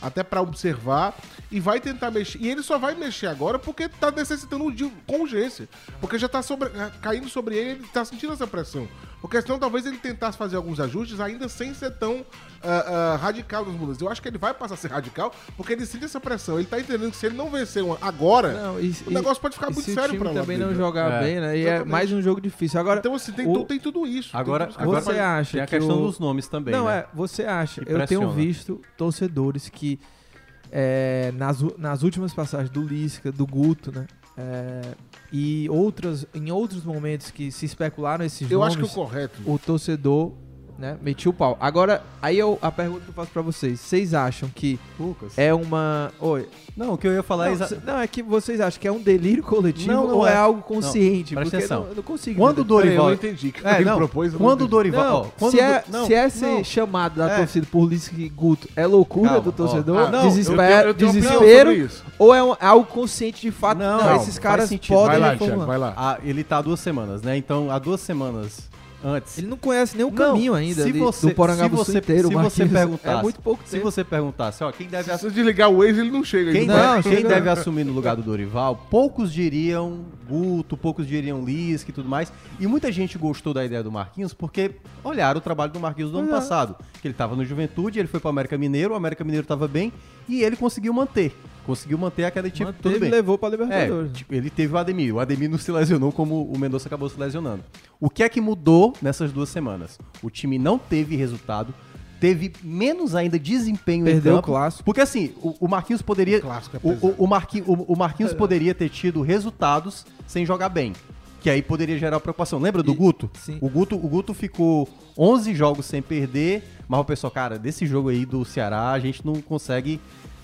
até pra observar e vai tentar mexer. E ele só vai mexer agora porque tá necessitando de com urgência. Porque já tá sobre- caindo sobre ele, ele tá sentindo essa pressão. Porque senão talvez ele tentasse fazer alguns ajustes ainda sem ser tão ah, ah, radical nas mudanças. Eu acho que ele vai passar a ser radical porque ele sente essa pressão. Ele tá entendendo que se ele não vencer uma agora, Não, e- o negócio pode ficar e muito se sério o time pra lá também não jogar É, bem, né? E é exatamente. mais um jogo difícil. Agora, Então, assim, tem, o- tu- tem tudo isso. Agora, tudo isso que agora você acha tem a que questão o- dos nomes também, não, né? é, você acha. Que Eu tenho visto torcedores que é, nas, nas últimas passagens do Lisca, do Guto, né? é, e outras, em outros momentos que se especularam esses Eu nomes, acho que o correto. o torcedor né, metiu o pau. Agora, aí eu, a pergunta que eu faço pra vocês. Vocês acham que Lucas. é uma... Oi, Não, o que eu ia falar é não, exa- não, é que vocês acham que é um delírio coletivo Não, não ou é, é. algo consciente? Não, presta porque atenção. eu não, eu não consigo Quando o eu Dorival. não entendi. que É, ele não, propôs, eu quando o. Dorival. Não, quando se, o é, Do- não, se é ser não. chamado da É. torcida por Lisca e Guto, é loucura Calma, do torcedor? Ah, não, desespero, eu tenho- eu tenho desespero ou é, um- é algo consciente de fato? Não, esses caras podem Vai lá. Thiago, vai lá. Ah, ele tá há duas semanas, né? Então, há duas semanas antes. Ele não conhece nem o Não, caminho ainda se ali você- do Porangabuçu se você- inteiro. se Marquinhos. você perguntasse- é muito pouco Se tempo. você perguntasse, ó, quem deve, Se você desligar o Waze, ele não chega. quem ele Não, deve, quem chega- deve assumir no lugar do Dorival, poucos diriam Guto, poucos diriam Lisca e tudo mais. E muita gente gostou da ideia do Marquinhos porque olharam o trabalho do Marquinhos do ano É. passado. Que ele tava no Juventude, ele foi pro América Mineiro, o América Mineiro tava bem e ele conseguiu manter. Conseguiu manter tipo, Manteve tudo bem. levou pra É, Libertadores. tipo, ele teve o Ademir. O Ademir não se lesionou como o Mendonça acabou se lesionando. O que é que mudou nessas duas semanas? O time não teve resultado, teve menos ainda desempenho Perdeu em o clássico. Porque assim, o, o Marquinhos poderia. O clássico é o, o, Marquinhos, o, o Marquinhos poderia ter tido resultados sem jogar bem. Que aí poderia gerar preocupação. Lembra do E- Guto? sim. O Guto? O Guto ficou 11 jogos sem perder, mas o pessoal, cara, desse jogo aí do Ceará, a gente não consegue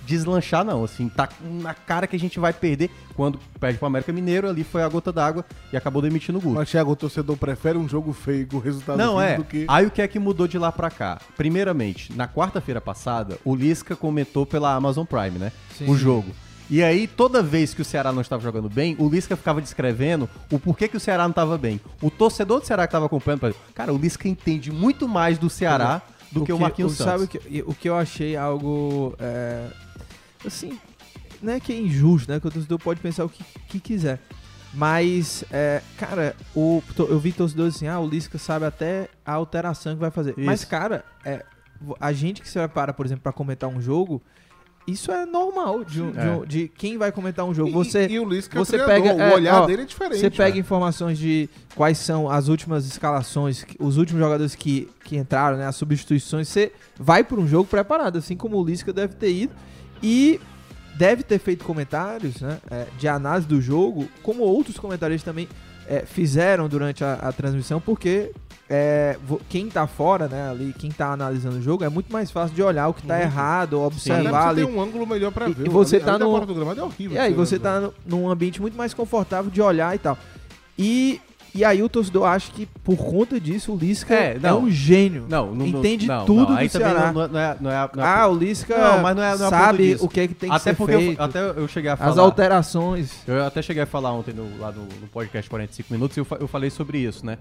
deslanchar, não. Assim, tá na cara que a gente vai perder. Quando perde pro América Mineiro, ali foi a gota d'água e acabou demitindo o Guto. Mas, Thiago, o torcedor prefere um jogo feio com resultado Não, é. do que... Aí o que é que mudou de lá pra cá? Primeiramente, na quarta-feira passada, o Lisca comentou pela Amazon Prime, né? Sim. O jogo. E aí, toda vez que o Ceará não estava jogando bem, o Lisca ficava descrevendo o porquê que o Ceará não estava bem. O torcedor do Ceará que estava acompanhando, falou, cara, o Lisca entende muito mais do Ceará do que, o Marquinhos o- Santos. Sabe o que, o que eu achei algo. é, assim, não é que é injusto, né? Que o torcedor pode pensar o que, que quiser. Mas, é, cara, o, eu vi torcedores assim, ah, o Lisca sabe até a alteração que vai fazer. Mas, Isso. cara, é, a gente que se prepara, por exemplo, pra comentar um jogo, isso é normal de, um- de É. um- de quem vai comentar um jogo. E- Você, e, e o Lisca você é o treinador, pega, o é, olhar ó, dele é diferente. você pega né? informações de quais são as últimas escalações, os últimos jogadores que, que entraram, né, as substituições, você vai para um jogo preparado, assim como o Lisca deve ter ido e deve ter feito comentários né, é, de análise do jogo, como outros comentaristas também é, fizeram durante a, a transmissão, porque é, quem tá fora, né, ali, quem tá analisando o jogo, é muito mais fácil de olhar o que tá Muito. errado, observar você ali. tem um ângulo melhor pra E- ver. e você tá no- do gramado é horrível. E aí você tá no- num ambiente muito mais confortável de olhar e tal. E, e aí o torcedor acha que por conta disso o Lisca É, é, não. um gênio. Não, não, não- Entende não, tudo não, do Ceará. Não, não é, não é, não é- Ah, o Lisca Não, mas não é- não é sabe o que é que tem que até ser porque eu, feito. até eu cheguei a falar. as alterações. Eu até cheguei a falar ontem no, lá no, no podcast 45 minutos e eu, eu falei sobre isso, né?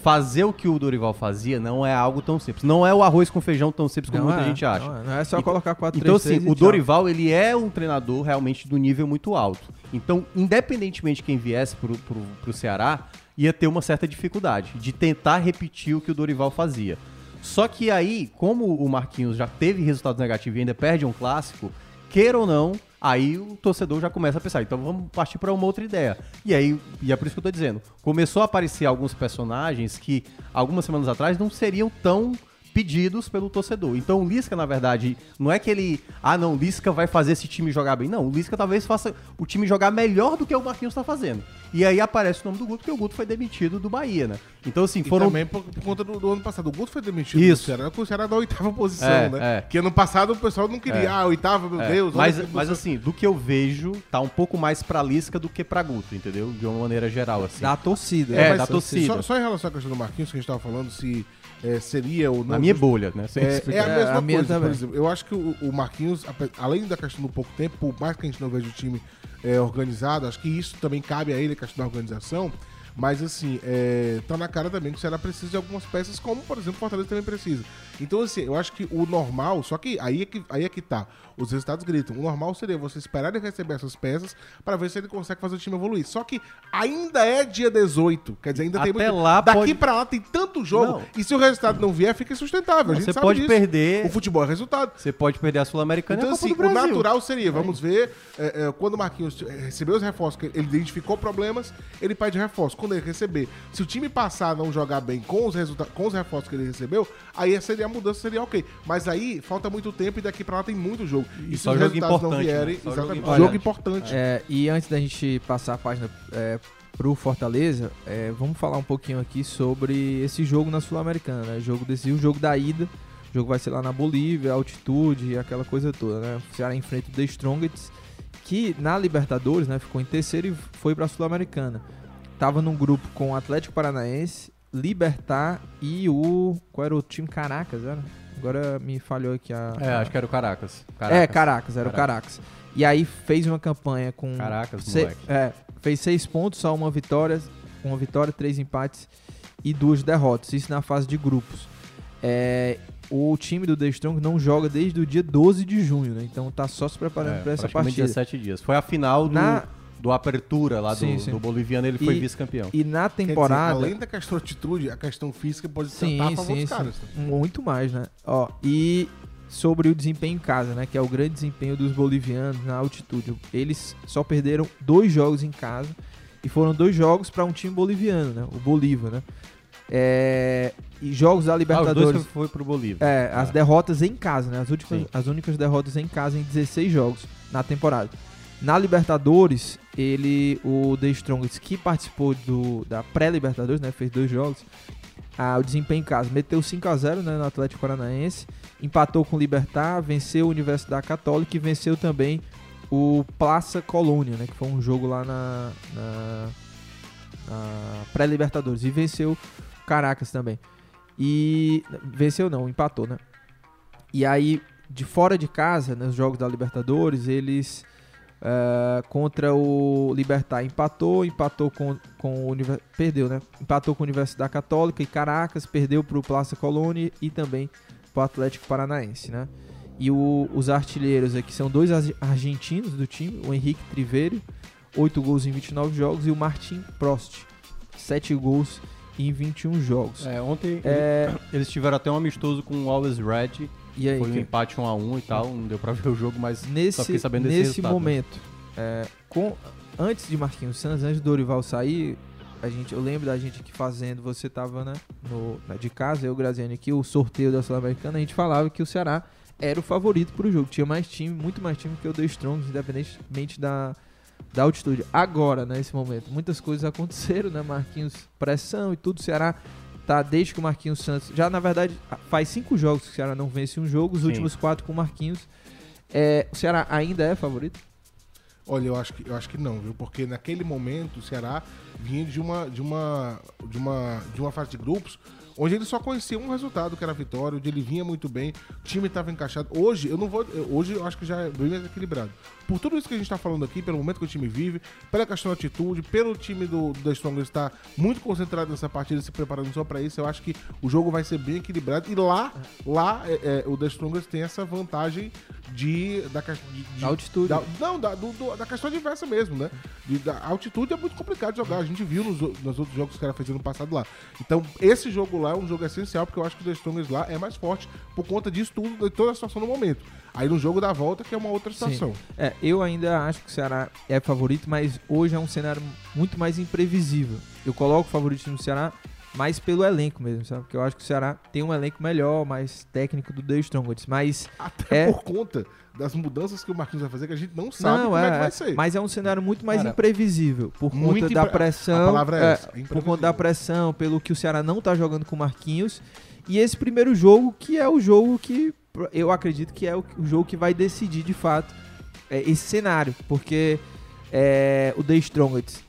Fazer o que o Dorival fazia não é algo tão simples. Não é o arroz com feijão tão simples como muita é, gente acha. Não é, não é só Então- colocar 4 Então, 3 assim, 3 e o tchau. Dorival, ele é um treinador realmente do nível muito alto. Então, independentemente de quem viesse pro, pro, pro Ceará, ia ter uma certa dificuldade de tentar repetir o que o Dorival fazia. Só que aí, como o Marquinhos já teve resultados negativos e ainda perde um clássico, queira ou não, aí o torcedor já começa a pensar, então vamos partir para uma outra ideia. E aí, e é por isso que eu tô dizendo, começou a aparecer alguns personagens que algumas semanas atrás não seriam tão pedidos pelo torcedor. Então o Lisca, na verdade, não é que ele, ah não, o Lisca vai fazer esse time jogar bem. Não, o Lisca talvez faça o time jogar melhor do que o Marquinhos tá fazendo. E aí aparece o nome do Guto, porque o Guto foi demitido do Bahia, né? Então assim, E foram também por, por conta do, do ano passado. O Guto foi demitido Isso. do Ceará, com o Ceará da oitava posição, É, né? é. Que ano passado o pessoal não queria. É. Ah, oitava, meu É, Deus. mas, que mas assim, do que eu vejo, tá um pouco mais pra Lisca do que pra Guto, entendeu? De uma maneira geral, assim. Da torcida. É, né? da Mas, torcida. Só, só em relação à questão do Marquinhos, que a gente tava falando, se é, seria ou não. Na minha justo- bolha, né? Sem É, explicar. é a É, mesma a minha coisa, também. por exemplo. Eu acho que o, o Marquinhos, além da questão do pouco tempo, por mais que a gente não veja o time é, organizado, acho que isso também cabe a ele, a questão da organização. Mas assim, é, tá na cara também que o Ceará precisa de algumas peças, como por exemplo o Fortaleza também precisa. Então, assim, eu acho que o normal, só que aí é que, aí é que tá. Os resultados gritam. O normal seria você esperar ele receber essas peças pra ver se ele consegue fazer o time evoluir. Só que ainda é dia 18. Quer dizer, ainda tem Até muito. lá Daqui pode- pra lá tem tanto jogo. Não. E se o resultado não vier, fica insustentável. a gente Você pode disso. perder. O futebol é resultado. Você pode perder a Sul-Americana Então, e assim, o natural seria, vamos ver, é, é, quando o Marquinhos eh, recebeu os reforços, ele identificou problemas, ele pede reforço. Receber, se o time passar a não jogar bem com os, resulta- com os reforços que ele recebeu, aí seria a mudança, seria ok. Mas aí falta muito tempo e daqui pra lá tem muito jogo. E, se só os jogo resultados não importante, vierem, né? Jogo exatamente, importante. jogo importante. É, e antes da gente passar a página é, pro Fortaleza, é, vamos falar um pouquinho aqui sobre esse jogo na Sul-Americana, né? Jogo decisivo, o jogo da ida. O jogo vai ser lá na Bolívia, altitude, aquela coisa toda, né? O Ceará enfrenta o The Strongest, que na Libertadores, né, ficou em terceiro e foi pra Sul-Americana. Tava num grupo com o Atlético Paranaense, Libertar e o. Qual era o time? Caracas, era? Agora me falhou aqui a. É, acho que era o Caracas. É, Caracas, era o Caracas. E aí fez uma campanha com. Caracas, se- moleque. É, fez seis pontos, só uma vitória, uma vitória, três empates e duas derrotas. Isso na fase de grupos. É, o time do The Strong não joga desde o dia 12 de junho, né? Então tá só se preparando É, pra essa partida. 17 dias. Foi a final do, Na- do Apertura lá do, Sim, sim. do boliviano, ele foi E- vice-campeão. E na Quer dizer, temporada. além da questão de atitude, a questão física pode Sim, tentar a favor sim, dos sim. caras. né? Muito mais, né? Ó, e sobre o desempenho em casa, né? Que é o grande desempenho dos bolivianos na altitude. Eles só perderam dois jogos em casa e foram dois jogos para um time boliviano, né? O Bolívar, né? É, e jogos da Ah, os Libertadores. dois foi pro Bolívia. É, as Ah. derrotas em casa, né? As, últimas, Sim. as únicas derrotas em casa em 16 jogos na temporada. Na Libertadores, ele, o The Strongest, que participou do, da pré-Libertadores, né? Fez dois jogos. Ah, o desempenho em casa, meteu 5x0 né, no Atlético Paranaense, empatou com o Libertar, venceu a Universidade Católica e venceu também o Plaça Colônia, né? Que foi um jogo lá na, na, na pré-Libertadores. E venceu Caracas também. E. Venceu não, empatou, né? E aí, de fora de casa, nos jogos da Libertadores, eles. Eh, contra o Libertar empatou, empatou com, com o perdeu, né? Empatou com a Universidade Católica e Caracas, perdeu pro Plaza Colônia e também pro Atlético Paranaense, né? E o- os artilheiros aqui são dois arge- argentinos do time, o Henrique Triverio, 8 gols em 29 jogos, e o Martin Prost, 7 gols em 21 jogos. É, ontem É, [CLEARS THROAT] eles tiveram até um amistoso com o Always Red. E aí, Foi um que- empate 1x1 e tal. Não deu pra ver o jogo, mas só nesse, fiquei sabendo desse nesse né? momento, é, com, antes de Marquinhos Santos, antes do Dorival sair, a gente, eu lembro da gente aqui fazendo, você tava né, no, na- de casa, eu, Graziani aqui, o sorteio da Sul-Americana, a gente falava que o Ceará era o favorito pro jogo. Tinha mais time, muito mais time que o The Strongs, independentemente da, da altitude. Agora, nesse momento, muitas coisas aconteceram, né? Marquinhos, pressão e tudo. O Ceará tá desde que o Marquinhos Santos. Já, na verdade, faz cinco jogos que o Ceará não vence um jogo, os Sim. últimos quatro com o Marquinhos. É, o Ceará ainda é favorito? Olha, eu acho que eu acho que não, viu? Porque naquele momento o Ceará vinha de uma de uma de uma de uma fase de grupos onde ele só conhecia um resultado, que era a vitória, onde ele vinha muito bem, o time estava encaixado. Hoje, eu não vou. Hoje eu acho que já é bem mais equilibrado. Por tudo isso que a gente está falando aqui, pelo momento que o time vive, pela questão da atitude, pelo time do, The Strongest estar muito concentrado nessa partida, se preparando só para isso, eu acho que o jogo vai ser bem equilibrado. E lá, lá é, é, o The Strongest tem essa vantagem de. Da, de, de- Da altitude. da- não, da, do- do- da questão diversa mesmo, né? De- da altitude é muito complicado de jogar. A gente viu nos, nos outros jogos que o cara fez ano passado lá. Então, esse jogo lá é um jogo essencial, porque eu acho que o The Strongest lá é mais forte por conta disso tudo, de toda a situação no momento. Aí no jogo da volta, que é uma outra situação. É, eu ainda acho que o Ceará é favorito, mas hoje é um cenário muito mais imprevisível. Eu coloco o favoritismo do Ceará mais pelo elenco mesmo, sabe? Porque eu acho que o Ceará tem um elenco melhor, mais técnico do The Strongest. Mas Até É. por conta das mudanças que o Marquinhos vai fazer, que a gente não sabe não, como é, é, que vai é, ser. mas é um cenário muito mais Cara, imprevisível por muito conta da impre- pressão. a palavra é é, essa, por conta da pressão, pelo que o Ceará não tá jogando com o Marquinhos. E esse primeiro jogo, que é o jogo que eu acredito que é o, jogo que vai decidir de fato é, esse cenário. Porque é, o The Strongest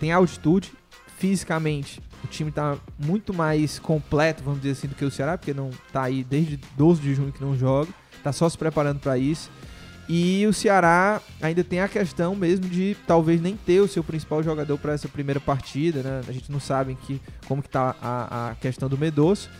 tem altitude, fisicamente o time tá muito mais completo, vamos dizer assim, do que o Ceará, porque não tá aí desde 12 de junho que não joga, tá só se preparando para isso. E o Ceará ainda tem a questão mesmo de talvez nem ter o seu principal jogador para essa primeira partida, né? A gente não sabe que, como que tá a, a questão do Medoço.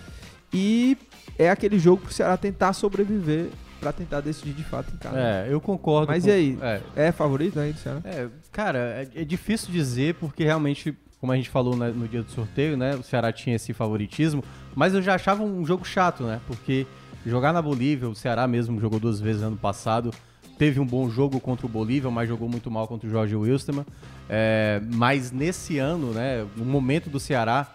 E é aquele jogo pro Ceará tentar sobreviver para tentar decidir de fato em casa. É, eu concordo. Mas com- e aí? É, É favorito aí do Ceará? É, cara, é, é difícil dizer porque realmente, como a gente falou né, no dia do sorteio, né, o Ceará tinha esse favoritismo, mas eu já achava um jogo chato, né? Porque jogar na Bolívia, o Ceará mesmo jogou duas vezes ano passado, teve um bom jogo contra o Bolívia, mas jogou muito mal contra o Jorge Wilstermann. É, mas nesse ano, né, o momento do Ceará,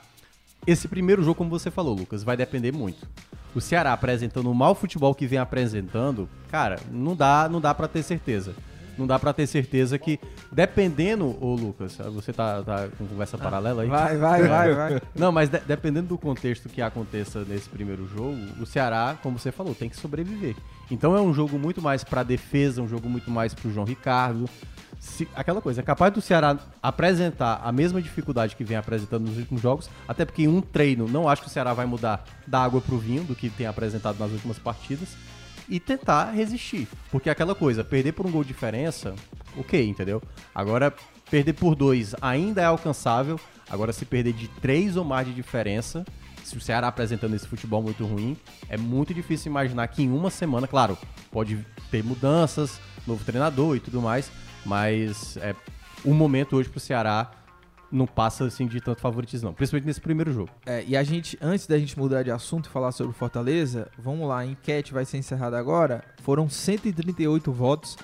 esse primeiro jogo, como você falou, Lucas, vai depender muito. O Ceará apresentando o mau futebol que vem apresentando, cara, não dá, não dá para ter certeza. Não dá pra ter certeza que, dependendo, ô Lucas, você tá, tá com conversa paralela aí? Vai, vai, vai, vai. [LAUGHS] Não, mas de- dependendo do contexto que aconteça nesse primeiro jogo, o Ceará, como você falou, tem que sobreviver. Então é um jogo muito mais pra defesa, um jogo muito mais pro João Ricardo. Se- aquela coisa, é capaz do Ceará apresentar a mesma dificuldade que vem apresentando nos últimos jogos, até porque em um treino não acho que o Ceará vai mudar da água pro vinho do que tem apresentado nas últimas partidas e tentar resistir. Porque é aquela coisa, perder por um gol de diferença, ok, entendeu? Agora, perder por dois ainda é alcançável. Agora, se perder de três ou mais de diferença, se o Ceará apresentando esse futebol muito ruim, é muito difícil imaginar que em uma semana, claro, pode ter mudanças, novo treinador e tudo mais, mas é, o momento hoje pro Ceará não passa assim de tanto favoritismo, não. Principalmente nesse primeiro jogo. É, e a gente, antes da gente mudar de assunto e falar sobre Fortaleza, vamos lá, a enquete vai ser encerrada agora. Foram 138 votos.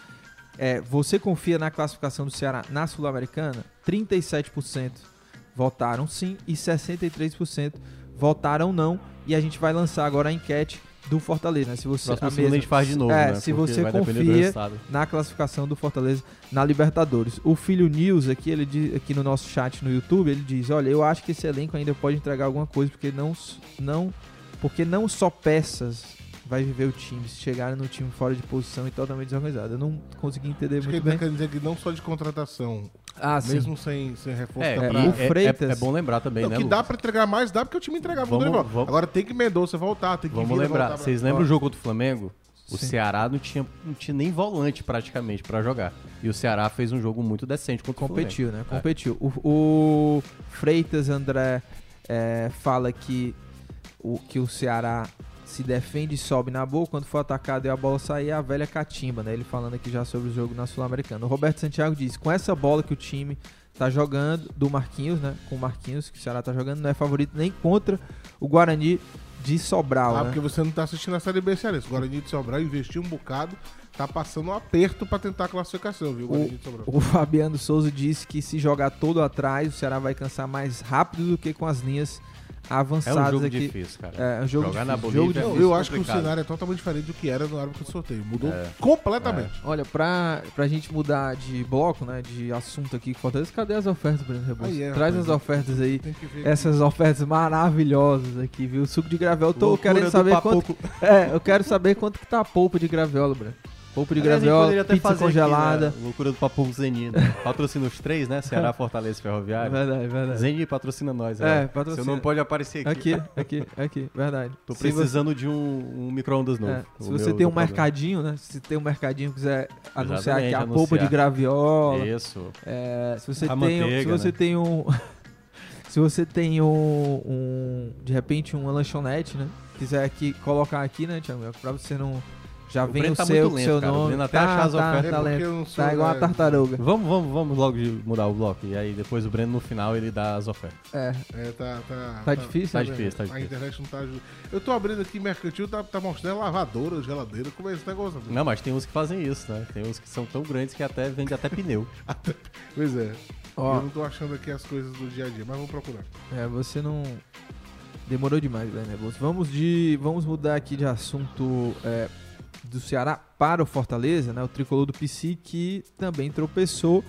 É, você confia na classificação do Ceará na Sul-Americana? 37% votaram sim e 63% votaram não. E a gente vai lançar agora a enquete do Fortaleza, né? Se você a segunda a gente faz de novo, é, né? se Porque você confia na classificação do Fortaleza na Libertadores. O Filho News aqui, ele diz, aqui no nosso chat no YouTube, ele diz: "Olha, eu acho que esse elenco ainda pode entregar alguma coisa porque não não porque não só peças vai viver o time, se chegarem no time fora de posição e totalmente desorganizado. Eu não consegui entender Acho que muito ele bem. tá querendo dizer que não só de contratação, Ah, sim. mesmo sem, sem reforço É, e pra... é- é- Freitas- é, bom lembrar também, Não, né, que Lucas? dá pra entregar mais, dá porque o time entregava Vamos- o Dorival. vamos- Agora tem que Mendonça voltar, tem que Vamos lembrar, pra- vocês lembram o jogo contra o Flamengo? O Sim. Ceará não tinha, não tinha nem volante praticamente pra jogar. E o Ceará fez um jogo muito decente contra o Flamengo. Competiu, né? Competiu. O, o Freitas André é, fala que o, que o Ceará se defende e sobe na boa. Quando for atacado e a bola sair, a velha catimba, né? Ele falando aqui já sobre o jogo na Sul-Americana. O Roberto Santiago diz: com essa bola que o time tá jogando, do Marquinhos, né? Com o Marquinhos, que o Ceará tá jogando, não é favorito nem contra o Guarani de Sobral, Ah, né? porque você não tá assistindo a Série B Cearense. O Guarani de Sobral investiu um bocado, tá passando um aperto pra tentar a classificação, viu? O Guarani de Sobral. O Fabiano Souza disse que se jogar todo atrás, o Ceará vai cansar mais rápido do que com as linhas É avançadas um jogo aqui. difícil, cara. É, um jogo Jogar na difícil, Bolívia jogo é eu acho que o cenário é totalmente diferente do que era no árbitro do sorteio. Mudou É. completamente. Olha, pra, pra gente mudar de bloco, né, de assunto aqui com Fortaleza, cadê as ofertas, Breno Rebouças? Aí é, Traz as ofertas aí, Tem que ver. essas ofertas maravilhosas aqui, viu? Suco de graviola, tô Loucura querendo do saber Papoco. quanto... [LAUGHS] É, eu quero saber quanto que tá a polpa de graviola, Breno. Polpa de Aliás, graviola, poderia até pizza fazer aqui, congelada. né, Loucura do Papo Zeni, né? Patrocina os três, né? Ceará, [LAUGHS] Fortaleza e É Ferroviário. verdade, é verdade. Zeni patrocina nós. É, ó. patrocina. Você não pode aparecer aqui. Aqui, [LAUGHS] aqui, aqui, verdade. Tô Se você- precisando de um, um micro-ondas novo. É, se você tem um problema. mercadinho, né? Se tem um mercadinho quiser anunciar aqui a Exatamente, polpa de anunciar. graviola. Isso. É, se você A tem, manteiga, se você né? tem um, [LAUGHS] se você tem um, um- de repente uma lanchonete, né? Quiser aqui colocar aqui, né, Thiago? Pra você não já O vem Breno o tá seu, lento, seu cara. O nome. Breno até achar as tá, ofertas- tá É lento. Tá igual a tartaruga. Vamos, vamos, vamos logo de mudar o bloco. E aí depois o Breno no final ele dá as ofertas. É, É, tá, tá, tá difícil, Tá né? difícil, tá A difícil. internet não tá ajudando. Eu tô abrindo aqui mercantil, tá, tá mostrando lavadora, geladeira. Como é esse negócio? Não, mas tem uns que fazem isso, né? Tem uns que são tão grandes que até vende até pneu. [LAUGHS] Pois é. Ó. Eu não tô achando aqui as coisas do dia a dia, mas vamos procurar. É, você não. Demorou demais, né, Bolsa? Vamos de. Vamos mudar aqui de assunto é, do Ceará para o Fortaleza, né? O tricolor do PC que também tropeçou.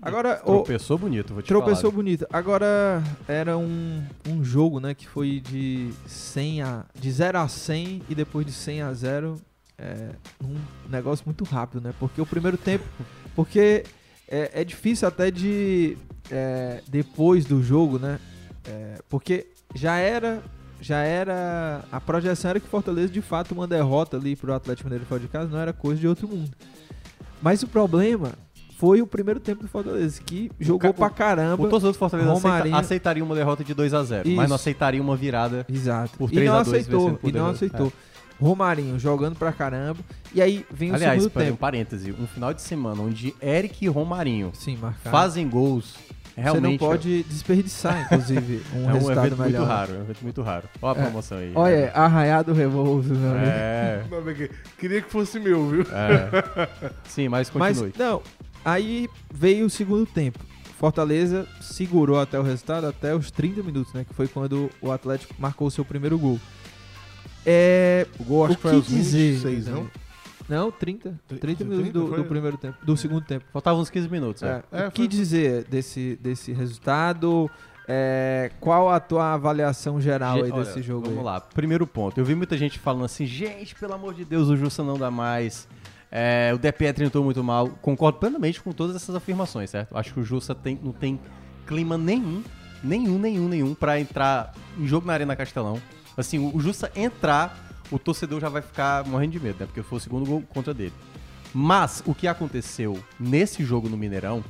Agora, o, Tropeçou bonito, vou te tropeçou falar. bonito. Agora era um, um jogo, né, que foi de 100 a de 0 a 100 e depois de 100 a 0, é um negócio muito rápido, né? Porque o primeiro tempo, [LAUGHS] porque é, é difícil até de é, depois do jogo, né? É, porque já era já era a projeção era que Fortaleza de fato uma derrota ali pro Atlético Mineiro fora de casa não era coisa de outro mundo. Mas o problema foi o primeiro tempo do Fortaleza que jogou ca- pra caramba. O torcedor do Fortaleza aceita- Romarinho- aceitaria uma derrota de 2 a 0 Isso. mas não aceitaria uma virada. Exato. Por e 3 não a 2 aceitou, e não 2 a 0. aceitou. Romarinho jogando pra caramba. E aí vem o Aliás, segundo por exemplo, tempo. parêntese, um final de semana onde Eric e Romarinho Sim, fazem gols, realmente Você não pode desperdiçar, inclusive, [LAUGHS] um é um resultado evento melhor. muito raro, é um evento muito raro. Olha a É. promoção aí. Olha, arraiado revolso, meu amigo. É, Não, porque queria que fosse meu, viu? é. [LAUGHS] Sim, mas Mas, continue. não, aí veio o segundo tempo. Fortaleza segurou até o resultado, até os 30 minutos, né? Que foi quando o Atlético marcou o seu primeiro gol. É, O gol acho o que foi aos dizer? 26, não? Não, 30. 30 30 minutos do, do primeiro tempo, do segundo tempo. Faltavam uns 15 minutos. É. É, É, o que foi- dizer desse, desse resultado? É, qual a tua avaliação geral aí Olha, desse jogo? Vamos aí? lá. Primeiro ponto. Eu vi muita gente falando assim, gente, pelo amor de Deus, o Jussa não dá mais. É, o De Pietri entrou muito mal. Concordo plenamente com todas essas afirmações, certo? Acho que o Jussa tem, não tem clima nenhum, nenhum, nenhum, nenhum pra entrar em jogo na Arena Castelão. Assim, o, o Jussa entrar, o torcedor já vai ficar morrendo de medo, né? Porque foi o segundo gol contra dele. Mas o que aconteceu nesse jogo no Mineirão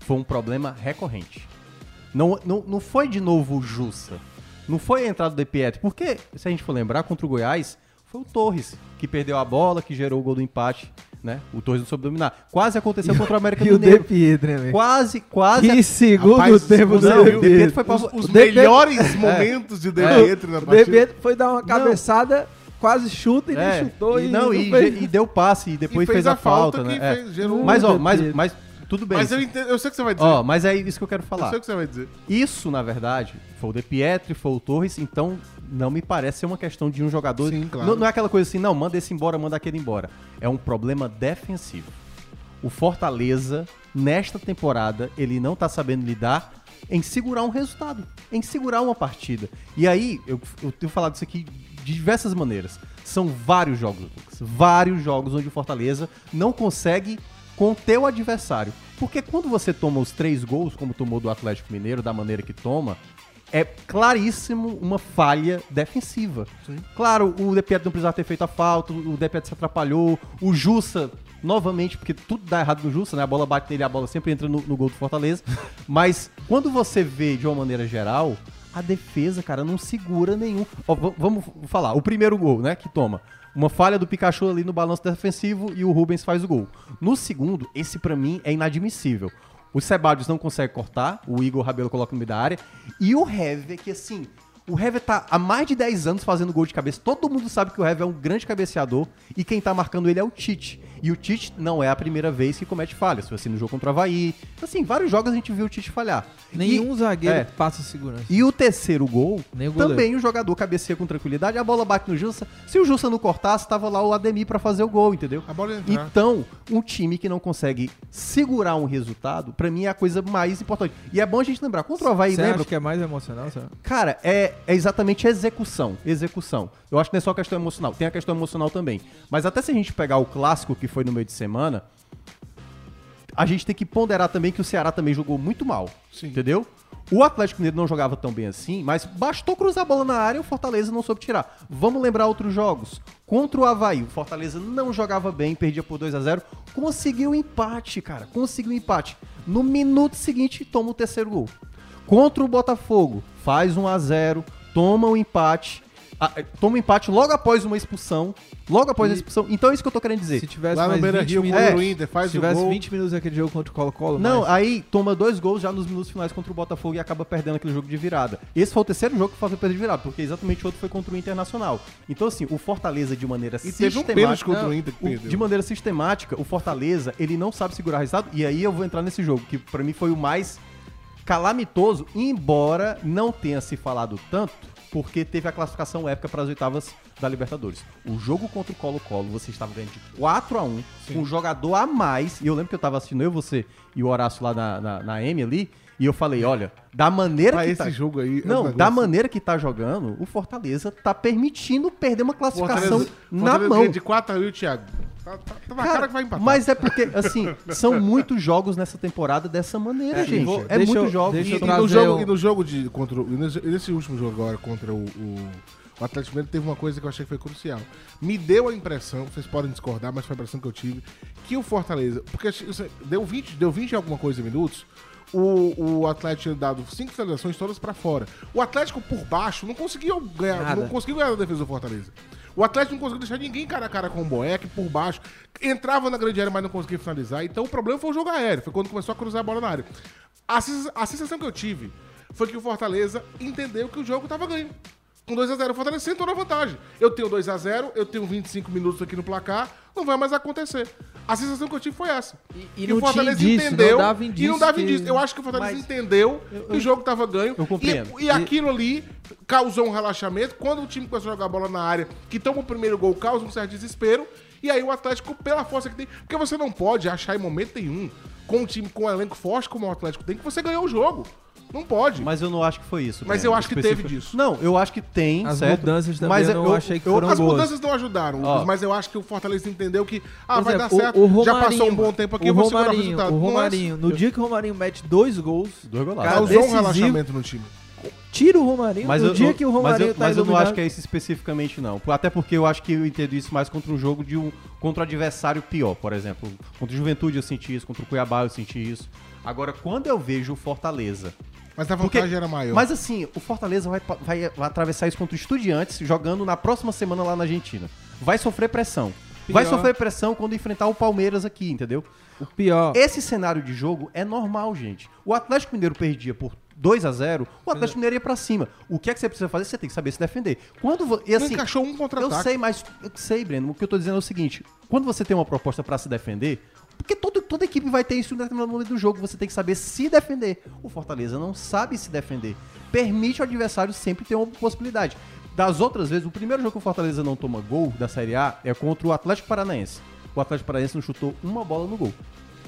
foi um problema recorrente. Não, não, não foi de novo o Jussa. Não foi a entrada do De Pietri. Porque, se a gente for lembrar, contra o Goiás, Foi o Torres, que perdeu a bola, que gerou o gol do empate, né? O Torres não soube dominar. Quase aconteceu [LAUGHS] contra o América E o De Mineiro. Pietro, né, velho? Quase, quase. Que segundo Rapaz, tempo do não, De o Pietro Pietro. foi pra... Os, os O melhores [LAUGHS] momentos de De Pietro na O De partida. Pietro foi dar uma cabeçada, quase chuta e É, nem chutou. e, E, não, e, fez- e deu passe e depois E fez, a falta, né? que É. fez- gerou... Mas, ó, mas, mas tudo bem. Mas eu, entendo, eu sei o que você vai dizer. Ó, mas é isso que eu quero eu falar. sei o que você vai dizer. Isso, na verdade, foi o De Pietri, foi o Torres, então não me parece ser uma questão de um jogador. Sim, claro. não, não é aquela coisa assim, não, manda esse embora, manda aquele embora. É um problema defensivo. O Fortaleza, nesta temporada, ele não tá sabendo lidar em segurar um resultado, em segurar uma partida. E aí, eu, eu tenho falado isso aqui de diversas maneiras. São vários jogos, Lucas, vários jogos onde o Fortaleza não consegue conter o adversário. Porque quando você toma os três gols, como tomou do Atlético Mineiro, da maneira que toma, é claríssimo uma falha defensiva. Claro, o De Pietro não precisava ter feito a falta, o De Pietro se atrapalhou, o Jussa, novamente, porque tudo dá errado no Jussa, né? A bola bate nele, a bola sempre entra no, no gol do Fortaleza. [LAUGHS] Mas quando você vê de uma maneira geral, a defesa, cara, não segura nenhum. Ó, vamos falar, o primeiro gol, né, que toma. Uma falha do Pikachu ali no balanço defensivo e o Rubens faz o gol. No segundo, esse pra mim é inadmissível. O Sebadios não consegue cortar, o Igor Rabelo coloca no meio da área. E o Hever, que assim, o Hever tá há mais de 10 anos fazendo gol de cabeça. Todo mundo sabe que o Hever é um grande cabeceador e quem tá marcando ele é o Tite. E o Tite não é a primeira vez que comete falhas. Foi assim no jogo contra o Havaí. Assim, vários jogos a gente viu o Tite falhar. Nenhum E- zagueiro é. passa segurança. e o terceiro gol, Nem o também o jogador cabeceia com tranquilidade, a bola bate no Jussa. Se o Jussa não cortasse, tava lá o Ademir pra fazer o gol, entendeu? A bola ia entrar. Então, um time que não consegue segurar um resultado, pra mim é a coisa mais importante. E é bom a gente lembrar, contra o Havaí, Você lembra? acha que é mais emocional? Sabe? Cara, é, é exatamente execução. Execução. Eu acho que não é só questão emocional, tem a questão emocional também. Mas até se a gente pegar o clássico que foi no meio de semana, a gente tem que ponderar também que o Ceará também jogou muito mal. Sim. Entendeu? O Atlético Mineiro não jogava tão bem assim, mas bastou cruzar a bola na área e o Fortaleza não soube tirar. Vamos lembrar outros jogos. Contra o Havaí, o Fortaleza não jogava bem, perdia por 2 a 0 Conseguiu um empate, cara. Conseguiu um empate. No minuto seguinte, toma o terceiro gol. Contra o Botafogo, faz 1 a 0 toma o empate. Ah, eh, toma o empate logo após uma expulsão. Logo após a expulsão. Então é isso que eu tô querendo dizer. Se tivesse Lá no mais Beira 20 Rio minutos, contra o É, Inter, faz se o tivesse gol. 20 minutos aquele jogo contra o Colo-Colo, Não, mais- aí toma dois gols já nos minutos finais contra o Botafogo e acaba perdendo aquele jogo de virada. Esse foi o terceiro jogo que o Fortaleza perdeu de virada, porque exatamente o outro foi contra o Internacional. Então, assim, o Fortaleza, de maneira E teve um sistemática. contra o Inter que o- perdeu. de maneira sistemática, o Fortaleza, ele não sabe segurar resultado. E aí eu vou entrar nesse jogo, que pra mim foi o mais calamitoso, embora não tenha se falado tanto, porque teve a classificação épica para as oitavas da Libertadores. O jogo contra o Colo-Colo, você estava ganhando de 4 a 1 com um jogador a mais. E eu lembro que eu tava assistindo eu, você e o Horácio lá na, na, na M ali. E eu falei, olha, da maneira Pra que esse tá... jogo aí. é um Não, da maneira que tá jogando, o Fortaleza tá permitindo perder uma classificação Fortaleza- na Fortaleza mão. De 4 a 1 Thiago. Tá, tá- tá na cara, que vai empatar. Mas é porque, assim, são muitos jogos nessa temporada dessa maneira, É, gente. vou- é deixa muitos eu- jogos. deixa E, eu e no jogo, um- e no jogo de. Contra, o- e nesse, nesse último jogo agora contra o, o, o Atlético Mineiro teve uma coisa que eu achei que foi crucial. Me deu a impressão, vocês podem discordar, mas foi a impressão que eu tive, que o Fortaleza. Porque isso- deu 20, deu 20 e alguma coisa minutos. O, o Atlético tinha dado cinco finalizações todas pra fora. O Atlético por baixo não conseguiu ganhar, Nada. não conseguiu ganhar a defesa do Fortaleza. O Atlético não conseguiu deixar ninguém cara a cara com o Boeck por baixo. Entrava na grande área, mas não conseguia finalizar. Então o problema foi o jogo aéreo. Foi quando começou a cruzar a bola na área. A, a sensação que eu tive foi que o Fortaleza entendeu que o jogo tava ganho. Com 2x0, o Fortaleza sentou na vantagem. Eu tenho 2x0, eu tenho 25 minutos aqui no placar, não vai mais acontecer. A sensação que eu tive foi essa. E- e Que o Fortaleza indício, entendeu. não dava e não indício dava que- indício. Eu acho que o Fortaleza Mas- entendeu que o jogo tava ganho. eu compreendo. E, e aquilo ali causou um relaxamento. Quando o time começou a jogar a bola na área, que toma o primeiro gol, causa um certo desespero. E aí o Atlético, pela força que tem. Porque você não pode achar em momento nenhum, com um time com um elenco forte como o Atlético tem, que você ganhou o jogo. Não pode. Mas eu não acho que foi isso. Mas Breno, eu acho que específico. teve disso. Não, eu acho que tem, As certo? mudanças também mas eu não achei que foram As boas. mudanças não ajudaram, Ó. Mas eu acho que o Fortaleza entendeu que ah, Por vai exemplo, dar certo. Já passou um bom tempo aqui, o eu vou segurar o Romarinho, resultado. o Não é- Romarinho, no dia que o Romarinho mete dois gols, Dois golaços. Cara, causou um decisivo. relaxamento no time. tira o Romarinho. Mas no eu, dia eu- que o mas Romarinho eu, tá mas eu não acho que é isso especificamente, não. Até porque eu acho que eu entendo isso mais contra um jogo de um. contra um adversário pior, por exemplo. Contra o Juventude eu senti isso, contra o Cuiabá eu senti isso. Agora, quando eu vejo o Fortaleza. Mas a Porque- vantagem era maior. Mas assim, o Fortaleza vai, vai, vai atravessar isso contra o Estudiantes, jogando na próxima semana lá na Argentina. vai sofrer pressão. Vai Pior. sofrer pressão quando enfrentar o Palmeiras aqui, entendeu? O pior. Esse cenário de jogo é normal, gente. O Atlético Mineiro perdia por 2 a 0 o Atlético Mineiro ia pra cima. O que é que você precisa fazer? Você tem que saber se defender. Quando e Não assim, encaixou um eu contra-ataque. sei, mas eu sei, Breno. O que eu tô dizendo é o seguinte: quando você tem uma proposta pra se defender, porque todo, toda equipe vai ter isso em determinado momento do jogo, você tem que saber se defender. O Fortaleza não sabe se defender. Permite ao adversário sempre ter uma possibilidade. Das outras vezes, o primeiro jogo que o Fortaleza não toma gol da Série A é contra o Atlético Paranaense. O Atlético Paranaense não chutou uma bola no gol.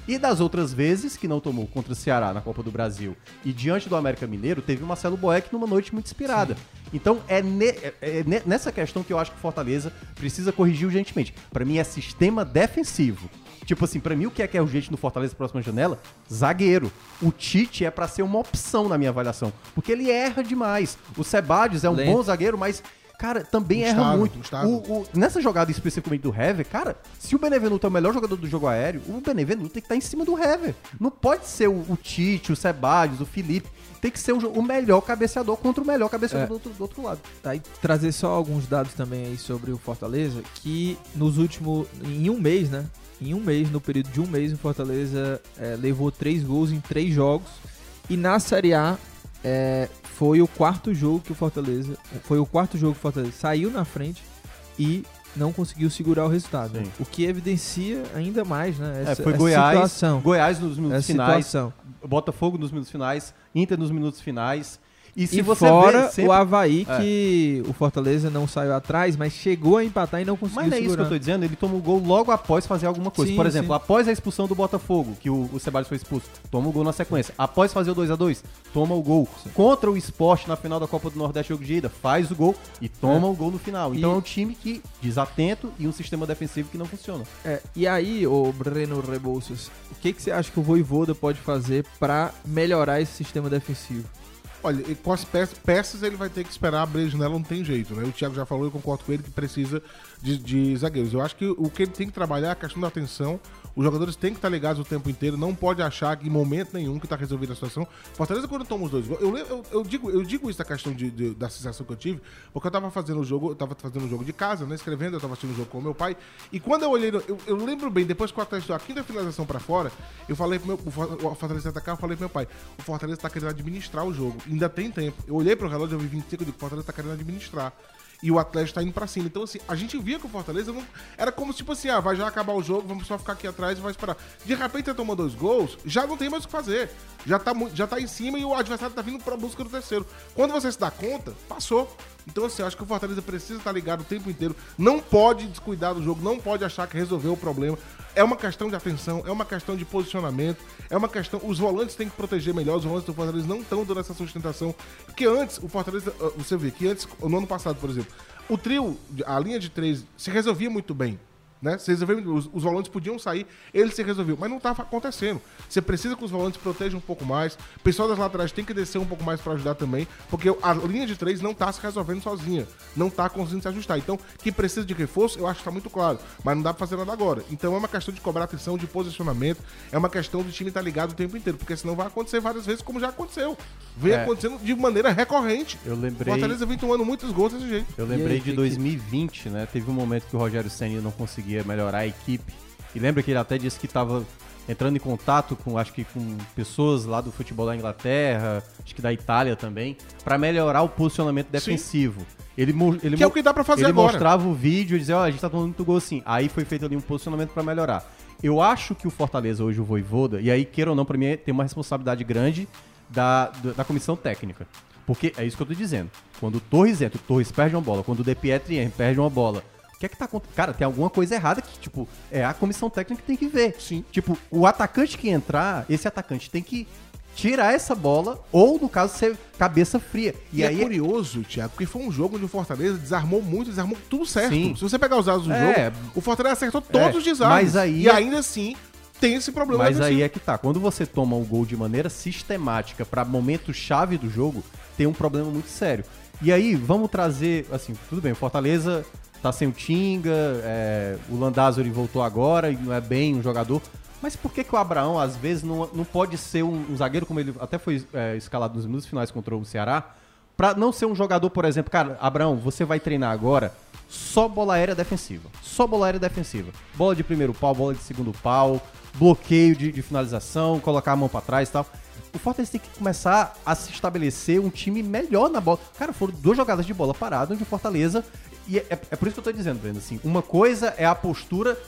E das outras vezes que não tomou contra o Ceará na Copa do Brasil e diante do América Mineiro, teve o Marcelo Boeck numa noite muito inspirada. Então é, ne- é- é ne- nessa questão que eu acho que o Fortaleza precisa corrigir urgentemente. Pra mim é sistema defensivo. Tipo assim, pra mim o que é que é urgente no Fortaleza próxima janela? Zagueiro. O Tite é pra ser uma opção na minha avaliação, porque ele erra demais. O Sebadios é um Lento. bom zagueiro, mas Cara, também erra muito. instável. O- o- nessa jogada especificamente do Hever, cara, se o Benevenuto é o melhor jogador do jogo aéreo, o Benevenuto tem que estar em cima do Hever. Não pode ser o, o Tite, o Sebadios, o Felipe. Tem que ser o, o melhor cabeceador contra o melhor cabeceador É. do, outro, do outro lado. Tá, e trazer só alguns dados também aí sobre o Fortaleza, que nos últimos. Em um mês, né? Em um mês, no período de um mês, o Fortaleza é, levou três gols em três jogos. E na Série A é, foi o quarto jogo que o Fortaleza. Foi o quarto jogo que o Fortaleza saiu na frente e não conseguiu segurar o resultado. Sim. O que evidencia ainda mais, né? É, Essa, foi essa Goiás, situação. Goiás nos minutos Essa finais, situação. Botafogo nos minutos finais, Inter nos minutos finais. E se e você fora vê sempre... o Havaí, É. que o Fortaleza não saiu atrás, mas chegou a empatar e não conseguiu Mas não é isso que segurar. eu tô dizendo, ele toma o gol logo após fazer alguma coisa. Sim, Por exemplo, sim. após a expulsão do Botafogo, que o, o Ceballos foi expulso, toma o gol na sequência. Após fazer o 2 a 2 toma o gol. Contra o esporte na final da Copa do Nordeste jogo de ida, faz o gol e toma É. o gol no final. Então E- é um time que desatento e um sistema defensivo que não funciona. É, e aí, ô Breno Rebouças, o que, que você acha que o Voivoda pode fazer pra melhorar esse sistema defensivo? Olha, com as peças, peças ele vai ter que esperar abrir a janela, não tem jeito, né? O Thiago já falou, eu concordo com ele que precisa de, de zagueiros. Eu acho que o que ele tem que trabalhar é a questão da atenção. Os jogadores têm que estar ligados o tempo inteiro, não pode achar em momento nenhum que tá resolvida a situação. Fortaleza, quando toma os dois gols, eu, eu, eu digo, eu digo isso da questão de, de- da sensação que eu tive, porque eu tava fazendo o jogo, eu tava fazendo o jogo de casa, né? Escrevendo, eu tava assistindo o jogo com meu pai. E quando eu olhei, eu, eu lembro bem, depois que a quinta finalização pra fora, eu falei pro meu. O For- o Fortaleza atacar, eu falei pro meu pai, o Fortaleza tá querendo administrar o jogo. Ainda tem tempo. Eu olhei pro relógio, eu vi 25, eu digo, o Fortaleza tá querendo administrar. E o Atlético tá indo pra cima. Então, assim, a gente via que o Fortaleza não. Era como tipo assim, ah, vai já acabar o jogo, vamos só ficar aqui atrás e vai esperar. De repente, ele toma dois gols, já não tem mais o que fazer. Já tá, já tá em cima e o adversário tá vindo pra busca do terceiro. Quando você se dá conta, passou. Então, assim, acho que o Fortaleza precisa estar ligado o tempo inteiro. Não pode descuidar do jogo, não pode achar que resolveu o problema. É uma questão de atenção, é uma questão de posicionamento, é uma questão. Os volantes têm que proteger melhor, os volantes do Fortaleza não estão dando essa sustentação. Porque antes, o Fortaleza, ah, você vê que antes, no ano passado, por exemplo, o trio, a linha de três, se resolvia muito bem. Né? Se resolvia, os, os volantes podiam sair, ele se resolveu, mas não estava acontecendo. Você precisa que os volantes protejam um pouco mais. O pessoal das laterais tem que descer um pouco mais para ajudar também, porque a linha de três não está se resolvendo sozinha, não está conseguindo se ajustar. Então, que precisa de reforço, eu acho que está muito claro, mas não dá para fazer nada agora. Então, é uma questão de cobrar atenção, de posicionamento, é uma questão do time estar ligado o tempo inteiro, porque senão vai acontecer várias vezes, como já aconteceu. Vem É. acontecendo de maneira recorrente. Eu O lembrei. Fortaleza vem tomando muitos gols desse jeito. Eu lembrei aí, de que que- 2020, né? Teve um momento que o Rogério Senna não conseguia melhorar a equipe. E lembra que ele até disse que estava entrando em contato com, acho que com pessoas lá do futebol da Inglaterra, acho que da Itália também, para melhorar o posicionamento defensivo. Ele, mo- ele Que é o que dá pra fazer ele agora. mostrava o vídeo e dizia, ó, a gente tá tomando muito gol assim. Aí foi feito ali um posicionamento para melhorar. Eu acho que o Fortaleza hoje, o Voivoda, e aí, queira ou não, pra mim tem uma responsabilidade grande da, da, da comissão técnica. Porque é isso que eu tô dizendo. Quando o Torres entra, o Torres perde uma bola. Quando o De Pietri entra, perde uma bola. O que é que tá acontecendo? Cara, tem alguma coisa errada que, tipo, é a comissão técnica que tem que ver. Sim. Tipo, o atacante que entrar, esse atacante tem que tirar essa bola, ou, no caso, ser cabeça fria. E, E, é aí curioso, Thiago, porque foi um jogo onde o Fortaleza desarmou muito, desarmou tudo certo. Sim. Se você pegar os dados do É. jogo, o Fortaleza acertou todos É, os desarmes. mas aí e é- ainda assim tem esse problema Mas aí defensivo. é que tá. Quando você toma o gol de maneira sistemática pra momento chave do jogo, tem um problema muito sério. E aí, vamos trazer, assim, tudo bem, o Fortaleza tá sem o Tinga, é, o Landázuri voltou agora e não é bem um jogador. Mas por que, que o Abraão, às vezes, não, não pode ser um, um zagueiro, como ele até foi é, escalado nos minutos finais contra o Ceará, Pra não ser um jogador, por exemplo, cara, Abraão, você vai treinar agora só bola aérea defensiva. Só bola aérea defensiva. Bola de primeiro pau, bola de segundo pau, bloqueio de, de finalização, colocar a mão pra trás e tal. O Fortaleza tem que começar a se estabelecer um time melhor na bola. Cara, foram duas jogadas de bola parada onde o Fortaleza. E é, é por isso que eu tô dizendo, Breno, assim. Uma coisa é a postura.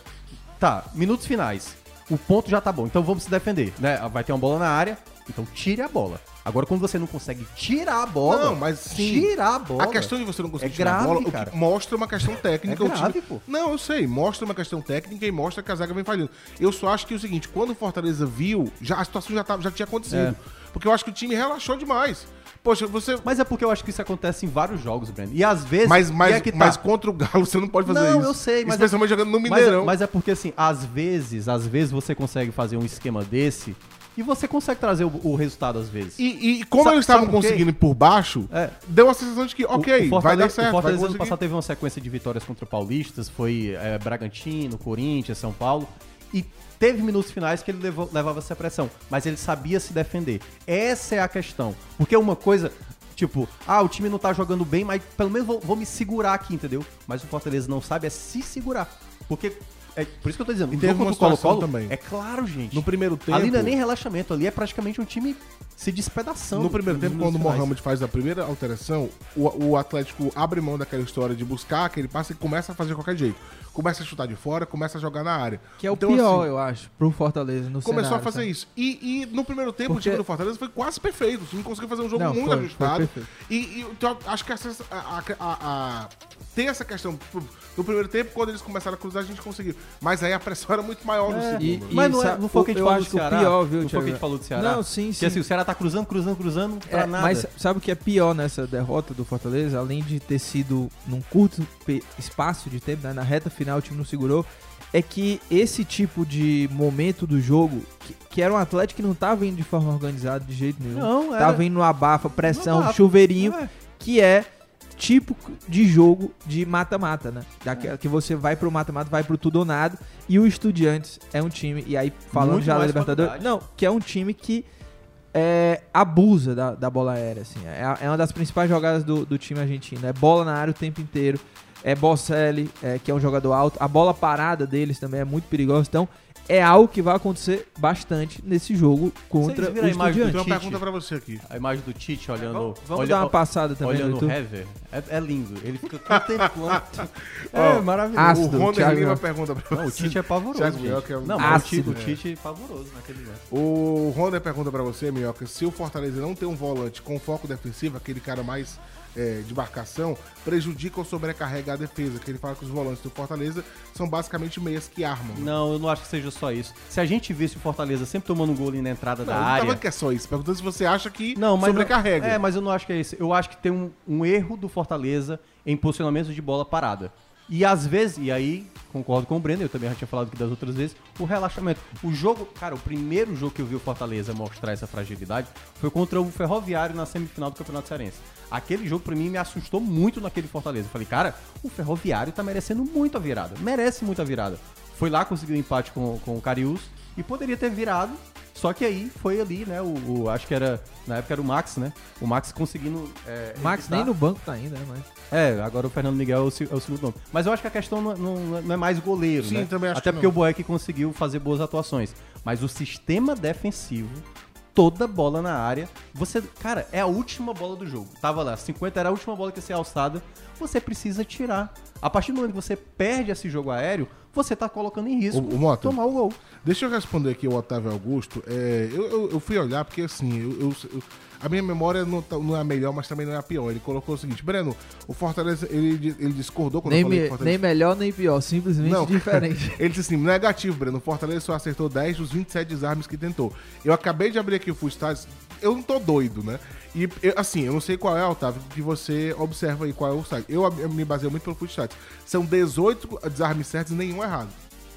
Tá, minutos finais. O ponto já tá bom, então vamos se defender, né? Vai ter uma bola na área, então tire a bola. Agora, quando você não consegue tirar a bola, Não, mas sim. tirar a bola. A questão de você não conseguir É tirar grave, a bola, cara. mostra uma questão técnica. É o time- grave, pô. Não, eu sei, mostra uma questão técnica e mostra que a zaga vem falhando. Eu só acho que é o seguinte, quando o Fortaleza viu, já, a situação já, tava, já tinha acontecido. Porque eu acho que o time relaxou demais. Poxa, você... Mas é porque eu acho que isso acontece em vários jogos, Breno. E às vezes. Mas, mas, é tá. mas contra o Galo você não pode fazer Não, isso. eu sei, mas Especialmente é- jogando no Mas, Mineirão. mas é porque, assim, às vezes, às vezes você consegue fazer um esquema desse e você consegue trazer o, o resultado às vezes. E, e como eles estavam conseguindo ir por baixo, É. deu a sensação de que, O- ok, o vai Fortaleza, dar certo. O Fortaleza vai ano passado teve uma sequência de vitórias contra paulistas, foi é, Bragantino, Corinthians, São Paulo, e teve minutos finais que ele levou- levava essa pressão, mas ele sabia se defender. Essa é a questão. Porque uma coisa, tipo, ah, o time não tá jogando bem, mas pelo menos vou, vou me segurar aqui, entendeu? Mas o Fortaleza não sabe é se segurar. Porque, é por isso que eu tô dizendo, E o teve jogo uma contra o Colo-Colo, também. é claro, gente. No primeiro tempo... Ali não é nem relaxamento, ali é praticamente um time se despedaçando. No primeiro tempo, quando o. Mohamed faz a primeira alteração, o, o Atlético abre mão daquela história de buscar aquele passe e começa a fazer de qualquer jeito. Começa a chutar de fora, começa a jogar na área. Que é o Então, pior, assim, eu acho, pro Fortaleza no Começou cenário, a fazer sabe? isso. E, e no primeiro tempo, Porque- o time do Fortaleza foi quase perfeito. O time conseguiu fazer um jogo Não, muito foi, foi ajustado. perfeito. e, e então, acho que essa, a, a- a- a- tem essa questão. No primeiro tempo, quando eles começaram a cruzar, a gente conseguiu. Mas aí a pressão era muito maior no É, segundo. e- Mas não, é, não foi o que a gente eu falou acho do que o Ceará. pior, viu, Não foi o que a gente falou do Ceará. Não, sim, sim. assim, o Ceará tá cruzando, cruzando, cruzando pra É, nada. Mas sabe o que é pior nessa derrota do Fortaleza? Além de ter sido num curto espaço de tempo, né, na reta final o time não segurou, é que esse tipo de momento do jogo, que, que era um Atlético que não tava indo de forma organizada de jeito nenhum. Não, era- Tava indo no abafa, pressão, abafa. chuveirinho, É. que é tipo de jogo de mata-mata, né? Daquela que você vai pro mata-mata, vai pro tudo ou nada. E o Estudiantes é um time, e aí falando Muito já da Libertadores, não, que é um time que é, abusa da, da bola aérea, assim. É, é uma das principais jogadas do, do time argentino. É bola na área o tempo inteiro. É Bocelli, é, que é um jogador alto. A bola parada deles também é muito perigosa. Então, é algo que vai acontecer bastante nesse jogo contra o a imagem do Tem Estudiantes. uma Tite. pergunta pra você aqui. A imagem do Tite olhando. Vamos, vamos olha- dar uma passada também no Olhando o. Hever. É, é lindo. Ele fica contemplando. [LAUGHS] É maravilhoso. ácido. o Thiago Lima pergunta pra Não, o você. Tite é pavoroso. Thiago. Minhoca é um- Não, mas o Tite, Ácido. o Tite é pavoroso naquele lugar. O Honda pergunta pra você, Minhoca, se o Fortaleza não tem um volante com foco defensivo, aquele cara mais é, de marcação, prejudica ou sobrecarrega a defesa. Que ele fala que os volantes do Fortaleza são basicamente meias que armam. né? Não, eu não acho que seja só isso. Se a gente visse o Fortaleza sempre tomando um gol ali na entrada Não, da eu não área. tava que é só isso. Perguntando se você acha que Não, mas sobrecarrega. É, mas eu não acho que é isso. Eu acho que tem um, um erro do Fortaleza em posicionamento de bola parada. E às vezes, e aí concordo com o Breno, eu também já tinha falado aqui das outras vezes, o relaxamento. O jogo, cara, o primeiro jogo que eu vi o Fortaleza mostrar essa fragilidade foi contra o Ferroviário na semifinal do Campeonato Cearense. Aquele jogo pra mim me assustou muito naquele Fortaleza. Eu falei, cara, o Ferroviário tá merecendo muito a virada. Merece muito a virada. Foi lá, conseguiu um empate com, com o Cariús e poderia ter virado. Só que aí foi ali, né? O, o- acho que era. Na época era o Max, né? O Max conseguindo. É, Max evitar- nem no banco tá ainda, né? Mas... É, agora o Fernando Miguel é o, é o segundo nome. Mas eu acho que a questão não, não- não é mais goleiro, Sim, né? também acho Até que porque não. o Boeck conseguiu fazer boas atuações. Mas o sistema defensivo, toda bola na área, você. Cara, é a última bola do jogo. Tava lá, 50 era a última bola que ia ser alçada. Você precisa tirar. A partir do momento que você perde esse jogo aéreo, você tá colocando em risco O- o Mota. tomar o gol. Deixa eu responder aqui o Otávio Augusto. É, eu, eu- eu fui olhar porque, assim, eu- eu- eu- a minha memória não, tá- não é a melhor, mas também não é a pior. Ele colocou o seguinte, Breno, o Fortaleza, ele, ele discordou quando Nem, eu falei me- Fortaleza... nem melhor nem pior, simplesmente Não. diferente. [LAUGHS] Ele disse assim, negativo, Breno. O Fortaleza só acertou 10 dos 27 desarmes que tentou. Eu acabei de abrir aqui o Full Stats. Eu não tô doido, né? E, eu- assim, eu não sei qual é, Otávio, que você observa aí qual é o site. Eu, eu me baseio muito pelo Full Stats. São 18 desarmes certos e nenhum errado.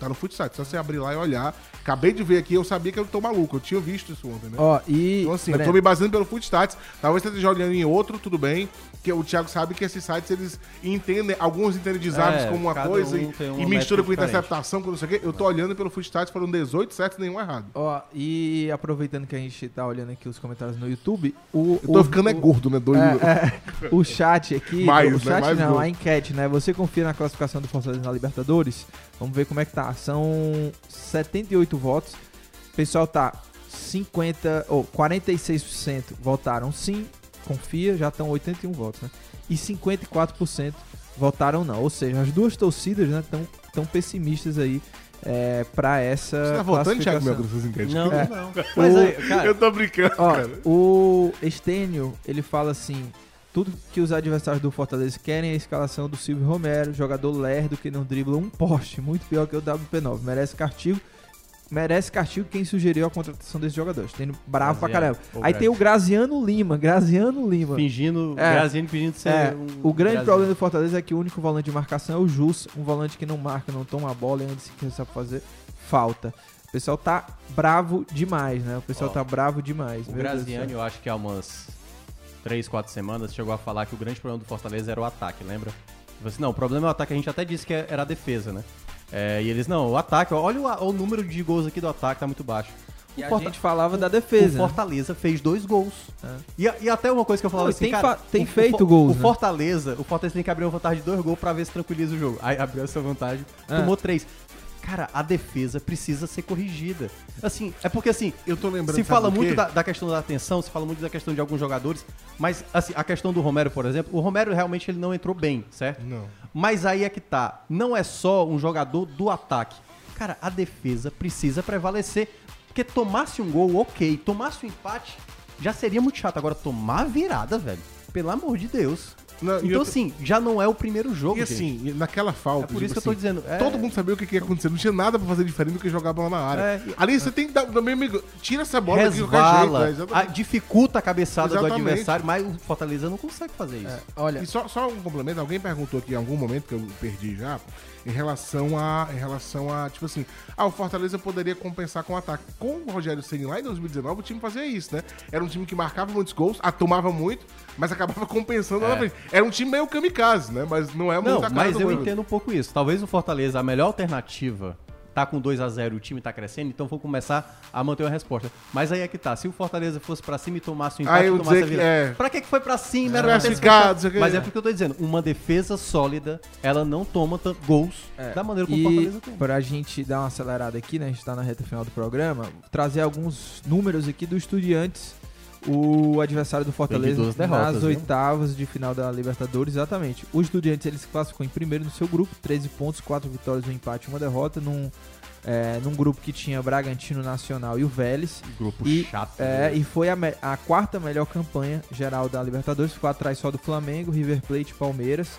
Tá no Footsite. Só você abrir lá e olhar. Acabei de ver aqui, eu sabia que eu tô maluco. Eu tinha visto isso ontem, né? Ó, e. Então, assim, eu Breno, tô me baseando pelo Footstats. Talvez você esteja olhando em outro, tudo bem. Porque o Thiago sabe que esses sites, eles entendem, alguns entendem desarmes É, como uma coisa um e, e mistura com interceptação, com não sei o quê. Eu tô olhando pelo Footstats, foram 18 certos e nenhum errado. Ó, e aproveitando que a gente tá olhando aqui os comentários no YouTube, o. Eu tô o- ficando é o- gordo, né? Doido. É, é, o chat aqui, [LAUGHS] Mais, o né? chat Mais não, a enquete, né? Você confia na classificação do Fortaleza na Libertadores? Vamos ver como é que tá. São 78 votos. O pessoal tá 50 ou 46% votaram sim, confia, já estão 81 votos, né? E 54% votaram não. Ou seja, as duas torcidas, né, estão tão pessimistas aí é, para essa Você tá voltando, Thiago. Melo, enquetes? Não, É. não. [LAUGHS] Mas aí, cara, Eu tô brincando, Ó, cara. o Estênio, ele fala assim: tudo que os adversários do Fortaleza querem é a escalação do Silvio Romero, jogador lerdo que não dribla um poste, muito pior que o WP9. Merece castigo. Merece castigo quem sugeriu a contratação desses jogadores. Tendo bravo pra Graziano. caramba. O Aí tem o Graziano Lima. Graziano Lima. fingindo, É. Graziano fingindo ser É, um o grande Graziano. problema do Fortaleza é que o único volante de marcação é o Jus, um volante que não marca, não toma a bola e ainda sequer sabe fazer falta. O pessoal tá bravo demais, né? O pessoal Ó, tá bravo demais. O meu. Graziani, eu acho que há umas 3, 4 semanas, chegou a falar que o grande problema do Fortaleza era o ataque, lembra? Assim, não, o problema é o ataque, a gente até disse que era a defesa, né? É, e eles, não, o ataque, olha o, o número de gols aqui do ataque, tá muito baixo. E O a Forta- gente falava da O defesa. né? Fortaleza fez dois gols. É. E, e até uma coisa que eu falava Não, assim, tem cara, tem o- o feito gols, O né? Fortaleza, o Fortaleza tem que abrir uma vantagem de dois gols pra ver se tranquiliza o jogo. Aí abriu essa vantagem, É. tomou três. Cara, a defesa precisa ser corrigida. Assim, é porque assim, Eu tô lembrando, se fala muito da, da questão da atenção, se fala muito da questão de alguns jogadores, mas assim, a questão do Romero, por exemplo, o Romero realmente ele não entrou bem, certo? Não. Mas aí é que tá, não é só um jogador do ataque. Cara, a defesa precisa prevalecer, porque tomasse um gol, ok, tomasse um empate, já seria muito chato. Agora, tomar a virada, velho, pelo amor de Deus. Não, então, eu- assim, já não é o primeiro jogo, E gente. assim, naquela falta. É por isso tipo que eu tô assim, dizendo. é- Todo mundo sabia o que ia acontecer. Não tinha nada pra fazer diferente do que jogar a bola na área. É, Ali você tem que dar. meu amigo, tira essa bola daqui de qualquer jeito. resvala, né? a- Exatamente. dificulta a cabeçada do Exatamente. adversário, mas o Fortaleza não consegue fazer isso. É, olha, E só, só um complemento, alguém perguntou aqui em algum momento que eu perdi já, em relação a. Em relação a, tipo assim, ah, o Fortaleza poderia compensar com o ataque. Com o Rogério Ceni lá em 2019, o time fazia isso, né? Era um time que marcava muitos gols, a- tomava muito, mas acabava [LAUGHS] compensando lá na É. frente. Era um time meio kamikaze, né? Mas não é muito Não, mas eu entendo um pouco isso. Talvez o Fortaleza, a melhor alternativa, tá com 2 a 0 o time tá crescendo, então vou começar a manter uma resposta. Mas aí é que tá, se o Fortaleza fosse pra cima e tomasse o empate, Aí eu tomasse a virada. é. Pra que que foi pra cima? Era Pra pra ter o. Mas é porque eu tô dizendo, uma defesa sólida, ela não toma tanto gols da maneira como o e Fortaleza toma. pra gente dar uma acelerada aqui, né? A gente tá na reta final do programa, trazer alguns números aqui do Estudiantes, o adversário do Fortaleza derrotas, nas oitavas de final da Libertadores, exatamente. O Estudiantes ele se classificou em primeiro no seu grupo, 13 pontos, 4 vitórias, um empate, uma derrota, num, é, num grupo que tinha Bragantino Nacional e o Vélez. Grupo E, chato. É, né? e foi a, me- a quarta melhor campanha geral da Libertadores, ficou atrás só do Flamengo, River Plate e Palmeiras.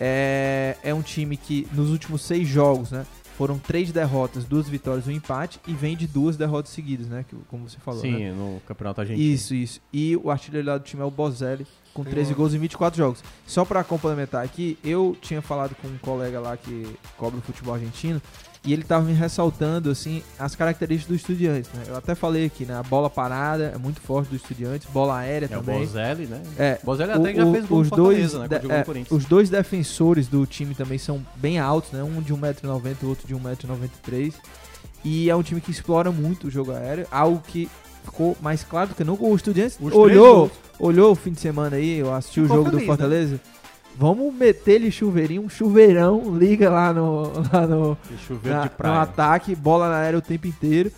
É, é um time que nos últimos seis jogos, né, foram três derrotas, duas vitórias e um empate, e vem de duas derrotas seguidas, né, que, como você falou. Sim, né? no Campeonato Argentino. Isso, isso. E o artilheiro lá do time é o Bozelli, com Tem 13 uma- gols em 24 jogos. Só pra complementar aqui, eu tinha falado com um colega lá que cobra o futebol argentino, e ele tava me ressaltando, assim, as características do Estudiantes, né? Eu até falei aqui, né? A bola parada é muito forte do Estudiantes, bola aérea É o também. Bozelli, né? É, Bozelli o- até já o- fez gol os dois, Fortaleza, né? de- é, os dois defensores do time também são bem altos, né? Um de 1,90m, o outro de 1,93m. E é um time que explora muito o jogo aéreo, algo que ficou mais claro do que nunca. O Estudiantes Os olhou, olhou o fim de semana aí, eu assisti o jogo do né? Vamos meter-lhe chuveirinho, um chuveirão, liga lá no, lá no, na- no ataque, bola na área o tempo inteiro.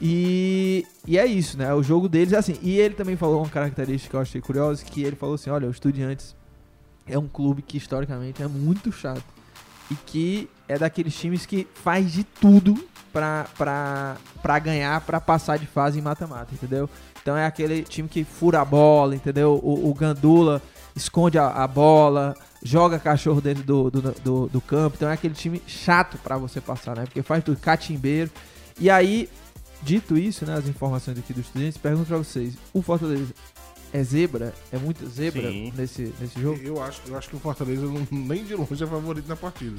E, e é isso, né? O jogo deles é assim. E ele também falou uma característica que eu achei curiosa, que ele falou assim, olha, o Estudiantes é um clube que historicamente é muito chato. E que é daqueles times que faz de tudo pra, pra, pra ganhar, pra passar de fase em mata-mata, entendeu? Então é aquele time que fura a bola, entendeu? O, o Gandula esconde a, a bola, joga cachorro dentro do, do, do, do campo. Então é aquele time chato pra você passar, né? Porque faz tudo, catimbeiro. E aí, dito isso, né? As informações aqui dos estudantes, pergunto pra vocês: o Fortaleza é zebra? É muito zebra Sim. nesse, nesse jogo? Eu acho, eu acho que o Fortaleza não- nem de longe é favorito na partida.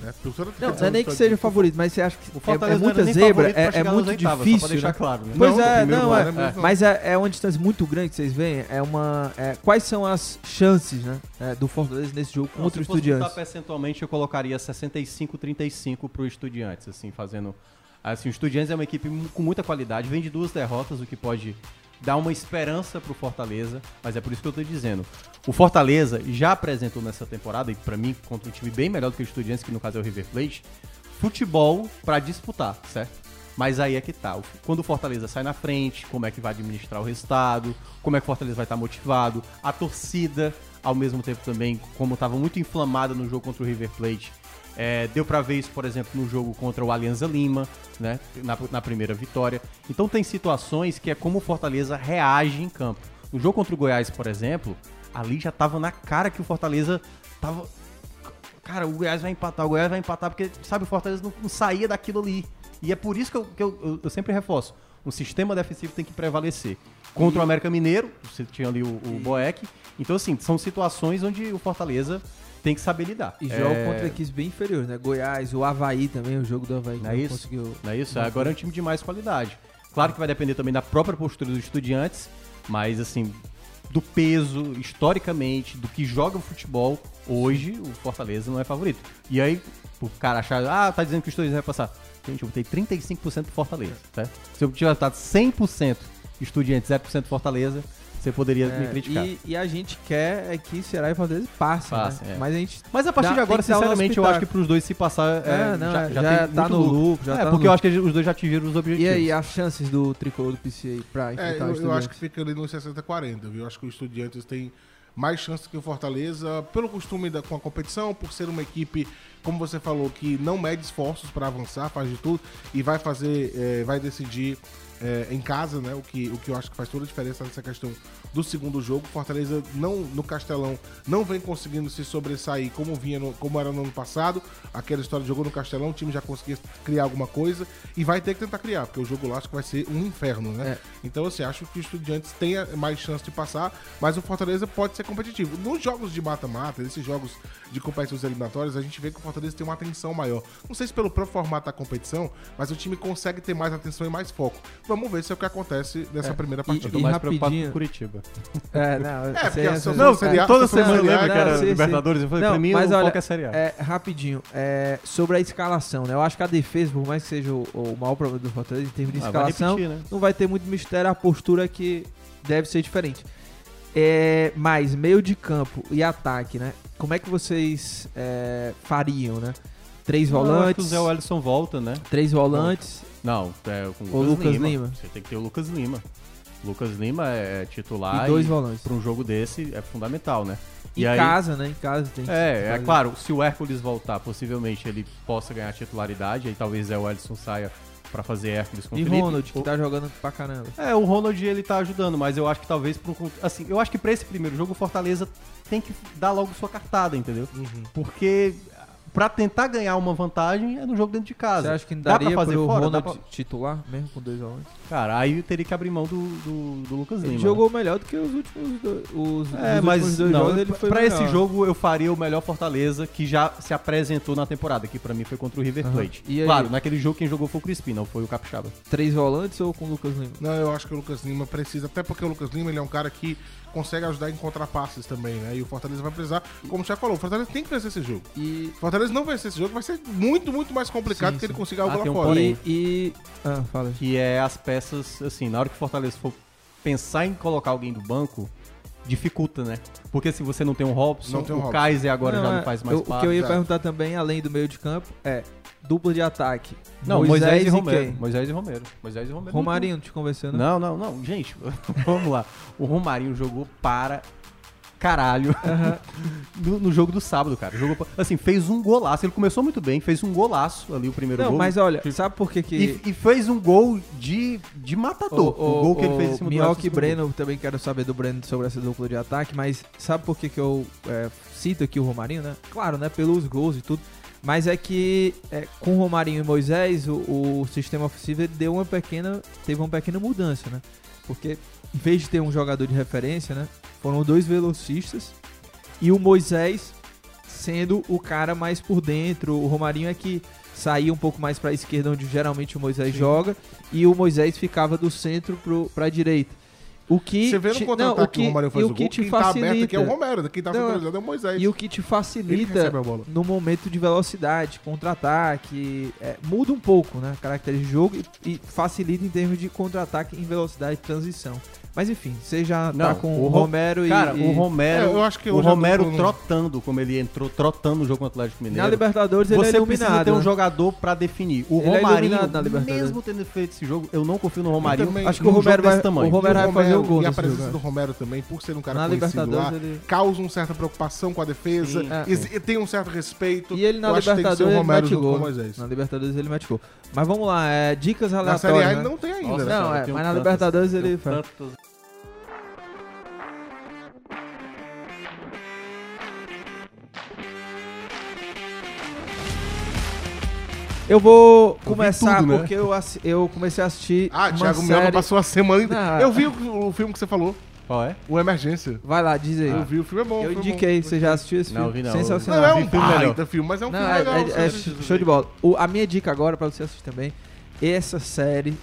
Né? Não, não é nem que seja favorito, mas você acha que O é, Fortaleza é muita nem zebra, é, é muito oitavas, difícil. deixar né? claro, né? Pois Não, é, não, é, né, mas é, é uma distância muito grande que vocês veem. É uma, é, quais são as chances né, é, do Fortaleza nesse jogo Não, contra o se Estudiantes? percentualmente, eu colocaria 65-35 pro Estudiantes, assim, fazendo... Assim, o Estudiantes é uma equipe com muita qualidade, vem de duas derrotas, o que pode dar uma esperança pro Fortaleza, mas é por isso que eu tô dizendo. O Fortaleza já apresentou nessa temporada, e pra mim, contra um time bem melhor do que o Estudiantes, que no caso é o River Plate, futebol pra disputar, certo? Mas aí é que tá. Quando o Fortaleza sai na frente, como é que vai administrar o resultado, como é que o Fortaleza vai estar motivado, a torcida, ao mesmo tempo também, como estava muito inflamada no jogo contra o River Plate, é, deu pra ver isso, por exemplo, no jogo contra o Alianza Lima, né? Na, na primeira vitória. Então tem situações que é como o Fortaleza reage em campo. No jogo contra o Goiás, por exemplo, ali já tava na cara que o Fortaleza tava. Cara, o Goiás vai empatar, o Goiás vai empatar, porque, sabe, o Fortaleza não, não saía daquilo ali. E é por isso que, eu, que eu, eu- sempre reforço: o sistema defensivo tem que prevalecer. Contra o América Mineiro, você tinha ali o, o Boeck. Então, assim, são situações onde o Fortaleza tem que saber lidar. E joga É, contra equipes bem inferiores, né? Goiás, o Havaí também, o jogo do Havaí. que Não é isso? conseguiu. Não é isso? Agora é um time de mais qualidade. Claro que vai depender também da própria postura dos estudiantes, mas assim, do peso, historicamente, do que joga o futebol, hoje o Fortaleza não é favorito. E aí, o cara achar, ah, tá dizendo que o estudiantes vai passar. Gente, eu botei 35% pro Fortaleza, tá? Se eu tivesse dado 100% estudiantes, 0% Fortaleza, você poderia me É, criticar. e, e a gente quer é que Ceará e Fortaleza passem, Passem, né? é. Mas a gente Mas a partir Dá- de agora, sinceramente, eu acho que pros dois se passar, é, É, não, já, já, já, tem tá muito no lucro. lucro, já é, tá no porque eu lucro. acho que os dois já atingiram os E objetivos. aí, as chances do tricolor do PC aí pra É, enfrentar o eu, eu acho que fica ali nos 60-40, viu? Eu acho que o Estudiantes tem mais chances que o Fortaleza, pelo costume da, com a competição, por ser uma equipe, como você falou, que não mede esforços para avançar, faz de tudo e vai fazer, é, vai decidir é, em casa, né? O que, o que eu acho que faz toda a diferença nessa questão do segundo jogo. Fortaleza não no Castelão não vem conseguindo se sobressair como vinha no- como era no ano passado. Aquela história de jogou no Castelão, o time já conseguia criar alguma coisa e vai ter que tentar criar, porque o jogo lá acho que vai ser um inferno, né? É. Então, assim, acho que o Estudiantes tem mais chance de passar, mas o Fortaleza pode ser competitivo. Nos jogos de mata-mata, nesses jogos de competições eliminatórias, a gente vê que o Fortaleza tem uma atenção maior. Não sei se pelo próprio formato da competição, mas o time consegue ter mais atenção e mais foco. Vamos ver se é o que acontece nessa É, primeira e- partida. Eu tô e mais preocupado rapidinho- com Curitiba. [LAUGHS] É, não, É, porque a essa- Não, Série A, toda semana eu lembro que era sim, Libertadores. Eu falei, Não, pra mim, mas o olha, é Série A. É, rapidinho, é, sobre a escalação, né? Eu acho que a defesa, por mais que seja o, o maior problema do Fortaleza em termos de Ah, vai escalação, repetir, né? não vai ter muito mistério, a postura que deve ser diferente. É, mas meio de campo e ataque, né? Como é que vocês é, fariam, né? Três Não, eu acho que o volantes, Zé Wellison volta, né? três volantes, Não, é com O Lucas Lima. Você tem que ter o Lucas Lima. Lucas Lima é titular e dois volantes. para um jogo desse é fundamental, né? Em E aí- casa, né? Em casa tem que É, é claro, se o Hércules voltar, possivelmente ele possa ganhar titularidade, aí talvez Zé Wellison saia pra fazer Hércules com o E Felipe. Ronald, que O- tá jogando pra caramba. É, o Ronald ele tá ajudando, mas eu acho que talvez pro assim, eu acho que pra esse primeiro jogo o Fortaleza tem que dar logo sua cartada, entendeu? Uhum. Porque pra tentar ganhar uma vantagem é no jogo dentro de casa. Você acha que não Dá pra daria fazer pro fora? Ronald pra- titular, mesmo com dois volantes? Cara, aí eu teria que abrir mão do, do, do Lucas Ele Lima. jogou melhor do que os últimos dois. Os, É, nos mas últimos dois não, jogos ele foi pra melhor. esse jogo eu faria o melhor Fortaleza que já se apresentou na temporada, que pra mim foi contra o River. Plate. E aí? Claro, naquele jogo quem jogou foi o Crispim, não foi o Capixaba. Três volantes ou com o Lucas Lima? Não, eu acho que o Lucas Lima precisa, até porque o Lucas Lima ele é um cara que consegue ajudar em contrapasses também, né? E o Fortaleza vai precisar, como o Thiago falou, o Fortaleza tem que vencer esse jogo. E. O Fortaleza não vencer esse jogo vai ser muito, muito mais complicado Sim, que ele sim. consiga algo Ah, lá tem um fora. E. e- Ah, fala. Que é as peças, assim, na hora que o Fortaleza for pensar em colocar alguém do banco, dificulta, né? Porque se você não tem um Robson, Não tem um o Robson. Kaiser agora Não, já é, não faz mais eu- O parte. que eu ia perguntar também, além do meio de campo, é dupla de ataque. Não, Moisés, e Romero. quem? Moisés e Romero. Moisés e Romero. Romarinho não te convenceu, né? Não, não, não. Gente, [LAUGHS] vamos lá. O Romarinho jogou para caralho no, no jogo do sábado, cara. Jogou, assim, fez um golaço. Ele começou muito bem, fez um golaço ali o primeiro Não, gol. mas olha, sabe por que que... E, e fez um gol de, de matador. O, gol que ele fez em cima do Minhoca e. Breno, também quero saber do Breno sobre essa dupla de ataque, mas sabe por que que eu é, cito aqui o Romarinho, né? Claro, né? Pelos gols e tudo. Mas é que é, com Romarinho e Moisés, o, o sistema ofensivo deu uma pequena. teve uma pequena mudança, né? Porque em vez de ter um jogador de referência, né? Foram dois velocistas e o Moisés sendo o cara mais por dentro. O Romarinho é que saía um pouco mais pra esquerda, onde geralmente o Moisés joga, e o Moisés ficava do centro pro, pra direita. O que Você vê no te- contra-ataque não, o que o Romário faz e o o que gol, te quem tá aberto facilita aqui é o Romero, quem tá centralizado é o Moisés. e o que te facilita no momento de velocidade, contra-ataque, é, muda um pouco, né? A característica de jogo e, e facilita em termos de contra-ataque em velocidade de transição. Mas enfim, você já tá Não, com o o Ro- Romero e. Cara, e- o Romero, É, eu acho que o Romero falando- trotando, como ele entrou trotando no jogo contra o Atlético Mineiro. na Libertadores ele Você é precisa ter um né? jogador pra definir. O Ele é Romarinho, na Libertadores. mesmo tendo feito esse jogo, eu não confio no Romarinho. também- Acho que o Romero vai- tamanho. o Romero vai fazer o gol E a presença jogo, do é. Romero também, por ser um cara Na conhecido lá, Libertadores ele- causa uma certa preocupação com a defesa, Sim. É. tem um certo respeito. E ele na Eu acho que tem que ser Libertadores o ele Romero mete com gol. Moisés. Na Libertadores ele mete gol. Mas vamos lá, é, dicas Na aleatórias. Série A né? ele não tem ainda. Né? Não, é, mas na Libertadores ele tenho Eu vou começar tudo, né? porque eu, assi- eu comecei a assistir. Ah, uma Thiago série... passou a semana. Não, Eu vi o, o filme que você falou, Qual é? o Emergência. Vai lá, diz aí. Eu vi, o filme é bom. Eu é indiquei, bom. você já assistiu esse Não, filme? vi não. Não Sensacional. é vi um filme melhor. baita filme, mas é um Não, filme é, legal. é- é show de bola. O- a minha dica agora pra você assistir também, essa série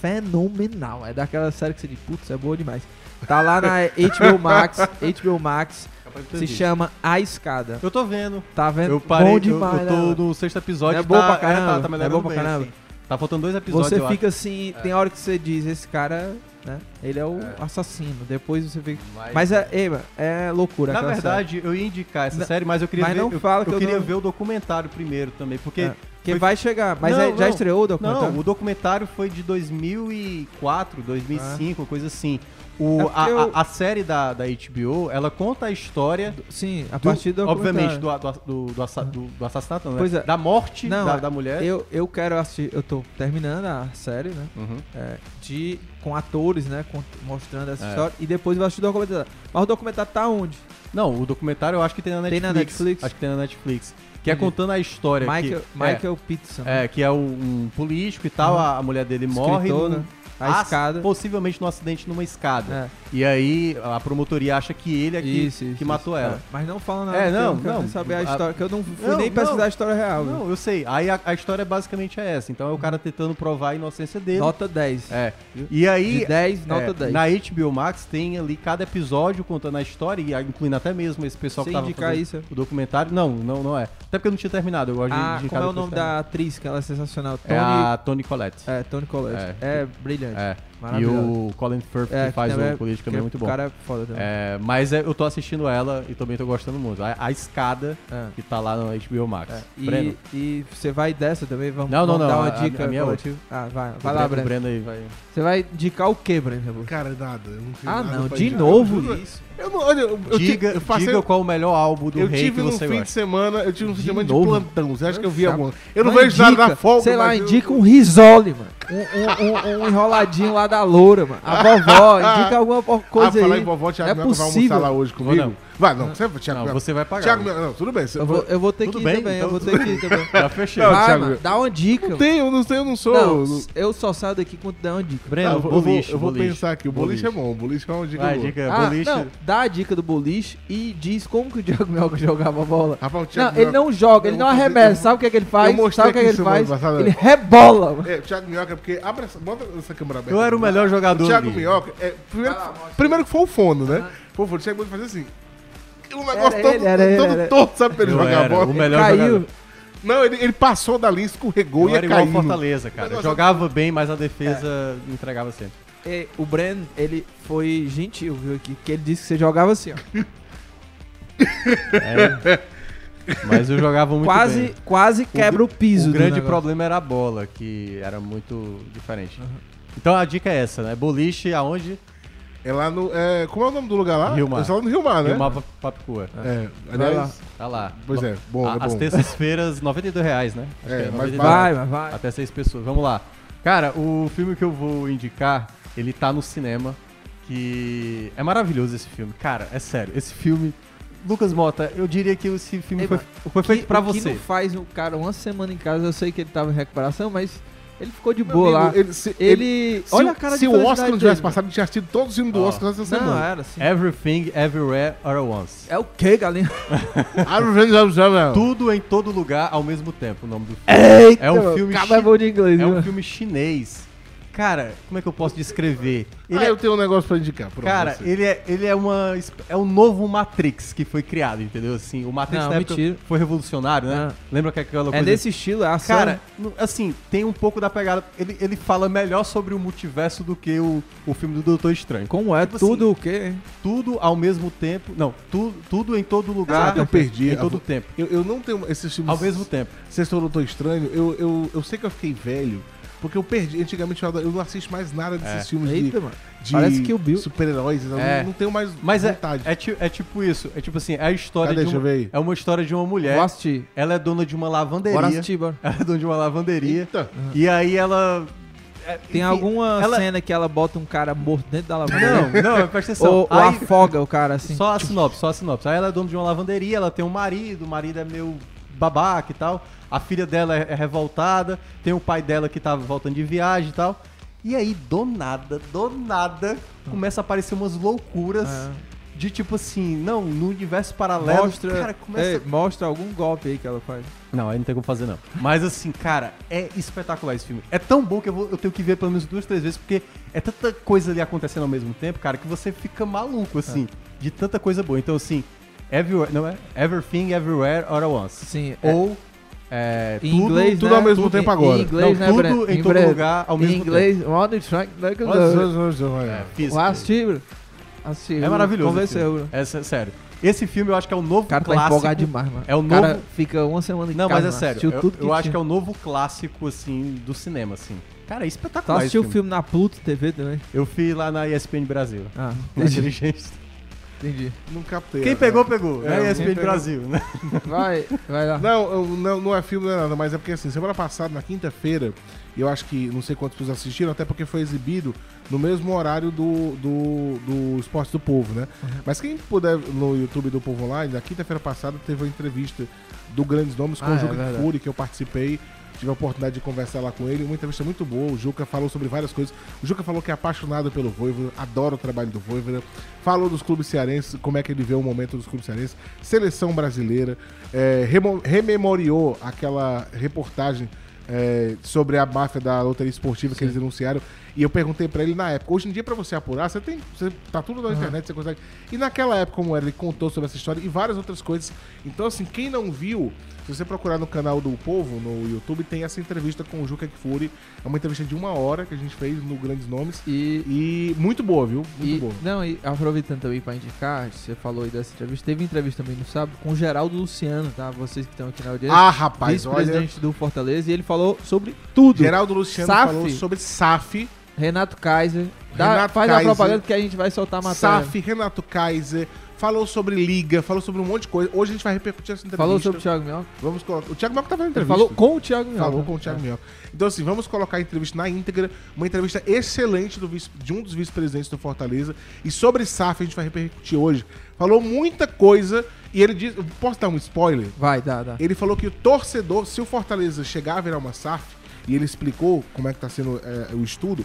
fenomenal. É daquela série que você diz, putz, é boa demais. Tá lá na [LAUGHS] HBO Max, HBO Max, se chama A Escada. Eu tô vendo. Tá vendo? Eu parei, bom eu- demais, eu, né? tô no sexto episódio. É bom tá, pra caramba, tá, tá é melhorando bom pra bem, caramba. assim. Tá faltando dois episódios, Você eu fica acho. assim, tem hora que você diz, esse cara, né? Ele é o assassino. Depois você fica. Mas- Mas é, mano, é loucura. Na verdade, eu ia indicar essa Não, série, mas eu queria mas ver, não eu, fala que eu eu queria não- ver o documentário primeiro também, porque série. Que foi- vai chegar. Mas Não, é- já não. estreou o documentário? Não, o documentário foi de 2004, 2005, coisa assim. O, É a, eu- a, série da, da HBO, ela conta a história Sim, a do- partir do obviamente, do, do, do, assa- do- do assassinato, né? Pois é. Da morte Não, da, é- da mulher. Eu, eu quero assistir, eu tô terminando a série, né? Uhum. É, de, com atores, né? com- mostrando essa É. história. E depois eu vou assistir o documentário. Mas o documentário tá onde? Não, o documentário eu acho que tem na Tem Netflix. na Netflix? Acho que tem na Netflix. Que é contando a história. Michael, que, Michael Pitson. É, é, que é um, um político e tal, Uhum. a, a mulher dele morre. Escritor, num- né? A escada. Possivelmente num acidente numa escada. É. E aí a promotoria acha que ele é que, Isso, isso, que matou isso. ela. É, Mas não fala nada. É, não, quero não. saber a A- história, que eu não fui Não, nem pesquisar não. a história real. viu? Não, eu sei. Aí a, a história basicamente é essa. Então é o cara tentando provar a inocência dele. Nota 10. É. E aí. De 10, nota é, 10. Na HBO Max tem ali cada episódio contando a história, e incluindo até mesmo esse pessoal Sem que tava indicar fazendo isso. o documentário. Não, não, não é. Até porque eu não tinha terminado. Eu gosto de Ah, indicar como é o nome da atriz, que ela é sensacional? Tony, É a Tony Collette. é, Tony Collette. É. É, brilhante. É. E o Colin Firth, É, que faz também o político, que também é muito bom. O cara é foda também. É, mas é, eu tô assistindo ela e também tô gostando muito. A, a escada É. que tá lá no HBO Max. É, Breno, E, e você vai dessa também? Vamos, Não, não, vamos não, dar uma a- dica a minha é coletiva? Ah, vai, vai lá, Breno, Breno. aí vai. Você vai indicar o que, Breno? Cara, nada. Eu não tenho Ah, nada não, de novo isso. Eu não, olha, eu, eu, diga ti- eu passei, diga qual o melhor álbum do eu rei tive que você fim de gosta. semana, eu tive um fim de De semana de plantão. Você acha que eu vi alguma? Eu não Mas vejo nada indica, na folga, Sei lá, eu- indica um risole, mano. Um, um- um- um enroladinho lá da loura, mano. A vovó, [LAUGHS] indica alguma po- Ah, coisa falar aí. em vovó, Thiago é Mioca vai possível. almoçar lá hoje comigo. Vai, não, você, Thiago Não, Mioca. você vai pagar. Thiago Mioca, não, tudo bem. Você, Eu vou, eu vou ter Tudo que ir bem, também, então eu vou ter que ir também. [LAUGHS] Já fechei. Não, Vai, Thiago, mano, dá uma dica. não tenho, eu não sei, eu não sou. Não, não- eu só saio daqui quando der uma dica. Breno, Ah, eu vou, eu vou- boliche, eu vou boliche. pensar aqui. O boliche, é bom. O boliche é uma dica Vai, boa. dica, Ah, boliche. não, dá a dica do boliche e diz como que o Thiago Melga [LAUGHS] jogava a bola. Rapaz, o Não, Thiago ele Mioca- não joga, ele não fazer- arremessa. Sabe o que é que ele faz? Sabe o que é que ele faz? passada. Ele rebola, mano. É, o Thiago Minhoca, porque abre essa, bota essa câmera aberta. Eu era o melhor jogador O Thiago. Minhoca, é, primeiro, que foi o fono, né? Foi o fono, o Thiago Minhoca fazia assim. Um negócio Era todo, ele, era todo ele. torto, sabe, pra ele Eu jogar era a bola. o melhor Caiu. jogador. Não, ele, ele passou da linha, escorregou Eu e era igual o Fortaleza, cara. Negócio- Jogava bem, mas a defesa entregava sempre. É, o Bren, ele foi gentil, viu, aqui, que ele disse que você jogava assim, ó. É. Mas eu jogava muito quase, bem. quase quebra o, piso O grande problema era a bola, que era muito diferente. Então a dica é essa, né? Boliche aonde? É lá no. É, como é o nome do lugar lá? Rio Mar. É só no Rio Mar, né? Rio Mapa Papicua. É, Vai lá. aliás. Tá lá. Pois é, bom, A- é As bom. terças-feiras, 92 reais, né? Acho É, que mas 92 Vai, mas vai. Até seis pessoas. Vamos lá. Cara, o filme que eu vou indicar, ele tá no cinema. Que é maravilhoso esse filme. Cara, é sério. Esse filme. Lucas Mota, eu diria que esse filme Ei, foi, foi feito Que- pra o que você. não faz o cara uma semana em casa, eu sei que ele tava em recuperação, mas Ele ficou de boa lá. amigo, Ele, se, Ele. se olha o- a cara se de o Oscar não tivesse passado, ele tinha assistido todos os filmes do Ó. Oscar essa Não, semana. era assim. Everything, Everywhere, All at Once. É o que, galinha? [LAUGHS] Tudo em todo lugar ao mesmo tempo, o nome do filme. Eita, É um filme Acaba chi- bom de inglês, É um filme chinês. Cara, como é que eu posso descrever? Ele Ah, é, eu tenho um negócio pra indicar. pronto, cara, você. ele é, ele é uma é um novo Matrix que foi criado, entendeu? Assim, o Matrix Não, na época mentira. foi revolucionário, né? Ah. Lembra que aquela É coisa nesse estilo, é ação. Cara, assim, tem um pouco da pegada. Ele, ele fala melhor sobre o multiverso do que o, o filme do Doutor Estranho. como é tipo assim, tudo o quê? Tudo ao mesmo tempo. Não, tudo, tudo em todo lugar. Que eu perdi? Em todo tempo. Eu, eu não tenho esses filmes. Ao mesmo tempo. Sexto Doutor Estranho, eu, eu, eu sei que eu fiquei velho, porque eu perdi. Antigamente eu não assisto mais nada desses É. filmes de, Eita, mano. de Parece que o Bill- super-heróis. Eu É. não, não tenho mais Mas é, vontade. é, ti- é tipo isso. É tipo assim, é a história Cadê? de Deixa eu uma, ver aí. É uma história de uma mulher. Ela é dona de uma lavanderia. Ela é dona de uma lavanderia. Eita. E aí ela. é, Tem alguma ela- cena que ela bota um cara morto dentro da lavanderia? Não, não, presta atenção. Ou, ou Aí- afoga o cara assim. Só a sinopse, só a sinopse. Aí ela é dona de uma lavanderia, ela tem um marido, o marido é meio babaca e tal. A filha dela é, é revoltada, tem o pai dela que tá voltando de viagem e tal. E aí, do nada, do nada, começa a aparecer umas loucuras É. de tipo assim, não, no universo paralelo. Mostra, cara, começa. é, mostra algum golpe aí que ela faz. Não, aí não tem como fazer, não. Mas assim, cara, é espetacular esse filme. É tão bom que eu, vou, eu tenho que ver pelo menos duas, três vezes, porque é tanta coisa ali acontecendo ao mesmo tempo, cara, que você fica maluco, assim, de tanta coisa boa. Então, assim, Everywhere, não é? Everything, Everywhere, All at Once. Sim. é- Ou, é, em tudo, inglês, tudo né? ao mesmo Tudo tempo em- agora. Em inglês, Não, né, tudo Breno? em todo breve. lugar ao mesmo Em inglês, on the track, like a É. É maravilhoso. Convenceu, filme. bro. É sé- sério. Esse filme eu acho que é o novo O cara tá clássico. empolgado demais, mano. É o O cara novo- fica uma semana em Não, casa, mas é sério. Eu, eu acho que é o novo clássico, assim, do cinema, assim. Cara, é Tu espetacular assistiu o esse filme na Pluto TV também? Eu fui lá na ESPN Brasil. Ah, Na entendi. Não captei. Quem né? pegou, pegou. É, na quem ESPN pegou. Brasil, né? Vai, vai lá. Não, eu- não, não é filme, não é nada, mas é porque assim, semana passada, na quinta-feira, eu acho que não sei quantas pessoas assistiram, até porque foi exibido no mesmo horário do, do, do Esporte do Povo, né? Uhum. Mas quem puder no YouTube do Povo Online, na quinta-feira passada teve uma entrevista do Grandes Nomes com Ah, o é Juca. Kfouri, que eu participei. Tive a oportunidade de conversar lá com ele, uma entrevista muito boa. O Juca falou sobre várias coisas. O Juca falou que é apaixonado pelo Voivoda, adora o trabalho do Voivoda. Falou dos clubes cearenses, como é que ele vê o momento dos clubes cearenses. Seleção brasileira. é, rememoriou aquela reportagem é, sobre a máfia da loteria esportiva que eles denunciaram. E eu perguntei pra ele na época. Hoje em dia, pra você apurar, você tem. Você, tá tudo na internet, você consegue. E naquela época, como era, ele contou sobre essa história e várias outras coisas. Então, assim, quem não viu, se você procurar no canal do Povo, no YouTube, tem essa entrevista com o Juca Kfouri. É uma entrevista de uma hora que a gente fez no Grandes Nomes. E, E muito boa, viu? Muito e boa. não, e aproveitando também pra indicar, você falou aí dessa entrevista, teve entrevista também no sábado com o Geraldo Luciano, tá? Vocês que estão aqui na audiência. Ah, rapaz, olha. vice-presidente do Fortaleza, e ele falou sobre tudo. Geraldo Luciano SAF. falou sobre SAF. Renato Kaiser. Dá- Renato faz Kaiser. a propaganda que a gente vai soltar a matéria. SAF, Renato Kaiser. Falou sobre Liga, falou sobre um monte de coisa. Hoje a gente vai repercutir essa entrevista. Falou sobre o Thiago Minhoca. Vamos colocar. O Thiago Minhoca tava na Ele entrevista. falou com o Thiago Minhoca. Falou com o Thiago Minhoca. Então, assim, vamos colocar a entrevista na íntegra. Uma entrevista excelente do vice- de um dos vice-presidentes do Fortaleza. E sobre SAF a gente vai repercutir hoje. Falou muita coisa. E ele diz. Posso dar um spoiler? Vai, dá, dá. Ele falou que o torcedor, se o Fortaleza chegar a virar uma SAF, e ele explicou como é que tá sendo é, o estudo,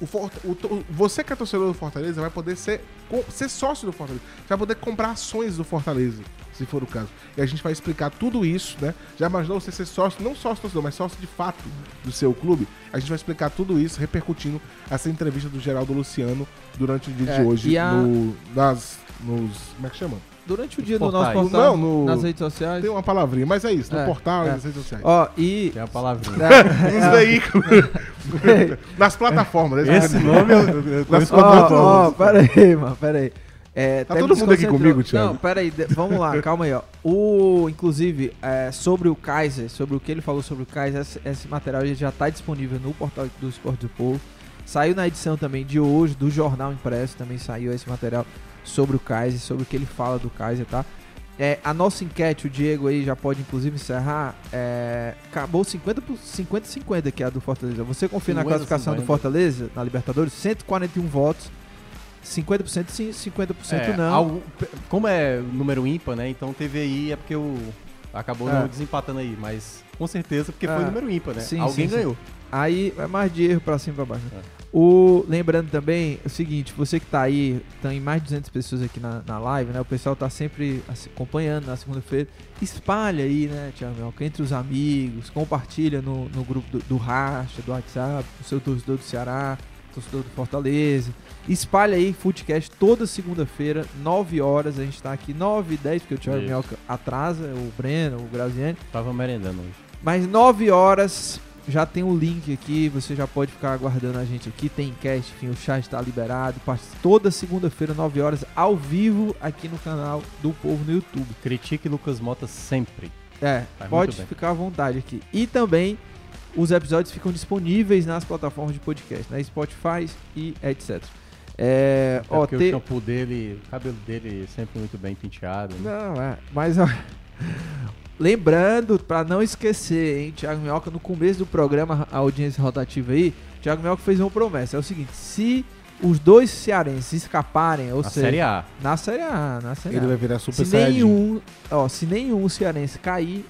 o Forta- o você que é torcedor do Fortaleza vai poder ser, ser sócio do Fortaleza. Você vai poder comprar ações do Fortaleza, se for o caso. E a gente vai explicar tudo isso, né? Já imaginou você ser sócio, não sócio torcedor, mas sócio de fato do seu clube? A gente vai explicar tudo isso, repercutindo essa entrevista do Geraldo Luciano durante o dia É, de hoje a- no, nas, nos... Como é que chama? Durante o dia do Portais. nosso portal, Não, no- nas redes sociais. Tem uma palavrinha, mas é isso, no É, portal e é. nas redes sociais. Ó, e... Tem a palavrinha. [LAUGHS] Nos veículos. [LAUGHS] Nas plataformas. né? Esse nome eu, eu, eu conheço Nas Ó, ó, pera aí, mano, pera aí. É, Tá até todo mundo aqui desconcentrou. comigo, Thiago? Não, pera aí, de- vamos lá, [LAUGHS] calma aí, ó. O, inclusive, é, sobre o Kaiser, sobre o que ele falou sobre o Kaiser, esse, esse material ele já tá disponível no portal do Esporte do Povo. Saiu na edição também de hoje, do Jornal Impresso, também saiu esse material sobre o Kaiser, sobre o que ele fala do Kaiser, tá? É, a nossa enquete, o Diego aí já pode inclusive encerrar. É, acabou 50 por- 50-50 que é a do Fortaleza. Você confia na 50, classificação do 50. Fortaleza, na Libertadores? 141 votos. 50% sim, 50% É, não. algo- como é número ímpar, né? Então teve aí, é porque o. Acabou É. desempatando aí, mas com certeza porque É. foi número ímpar, né? Sim, Alguém sim, sim. ganhou. Aí é mais de erro pra cima e pra baixo. né? É. O, lembrando também, é o seguinte, você que tá aí, tem mais de 200 pessoas aqui na, na live, né? O pessoal tá sempre acompanhando na segunda-feira. Espalha aí, né, Thiago Melco, entre os amigos, compartilha no, no grupo do, do Racha, do WhatsApp, o seu torcedor do Ceará, torcedor do Fortaleza. Espalha aí Footcast toda segunda-feira, 9 horas. A gente tá aqui 9 e 10, porque o Thiago. Melco atrasa, o Breno, o Graziani. Tava merendando hoje. Mas 9 horas já tem o link aqui, você já pode ficar aguardando a gente aqui. Tem cast, enfim, o chat está liberado. Toda segunda-feira, 9 horas, ao vivo aqui no canal do Povo no YouTube. Critique Lucas Mota sempre. É, Faz pode ficar à vontade aqui. E também os episódios ficam disponíveis nas plataformas de podcast, né? Spotify e etc. É, Até ó, porque te- o shampoo dele, o cabelo dele sempre muito bem penteado. né? Não, é. Mas, ó, [LAUGHS] lembrando, pra não esquecer, hein, Thiago Minhoca, no começo do programa, a audiência rotativa aí, Thiago Minhoca fez uma promessa. É o seguinte: se os dois cearenses escaparem, ou Na seja, Série A. na Série A, na Série Ele A. vai virar super Se saiyajin. nenhum, ó, se nenhum cearense cair,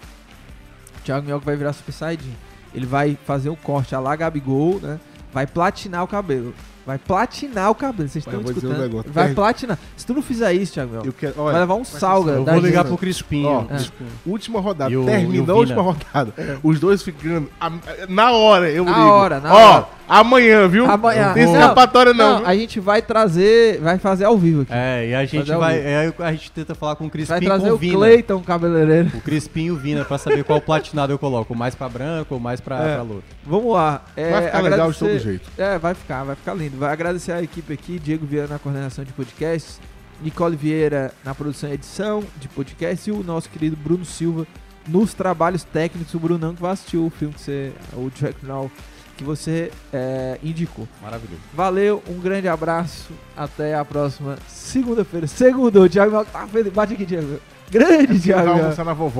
o Thiago Minhoca vai virar super saiyajin. Ele vai fazer um corte a lá Gabigol, né? Vai platinar o cabelo. Vai platinar o cabelo. Vocês eu estão dizer um escutando? negócio. vai platinar. Se tu não fizer isso, Thiago Eu quero, vai olha, levar um salga. Eu vou ligar gente. pro Crispinho. Ó, Crispinho. última rodada. E o- Terminou a última rodada. É. Os dois ficando. a- na hora, eu Na ligo. hora, na Ó, hora. amanhã, viu? Amanhã. Não tem Não, escapatória, não. viu? a gente vai trazer, vai fazer ao vivo aqui. É, e a gente vai. É, a gente tenta falar com o Crispinho vai e trazer com o o Vina. Cleiton, cabeleireiro. O Crispinho e o Vina pra saber qual platinado eu coloco. Mais pra branco ou mais pra, É. pra luta. Vamos lá. É, Vai ficar legal de agradecer- todo jeito. É, vai ficar, vai ficar lindo. Vai agradecer a equipe aqui, Diego Vieira na coordenação de podcasts, Nicole Vieira na produção e edição de podcast e o nosso querido Bruno Silva nos trabalhos técnicos. O Brunão que vai assistir o filme que você, o Jack Now, que você é, indicou. Maravilhoso. Valeu, um grande abraço, até a próxima segunda-feira. Segundo, o Thiago tá feliz. Bate aqui, Thiago. Grande Vai Thiago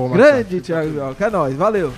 Marcelo. Grande Thiago Mel. É nóis, valeu.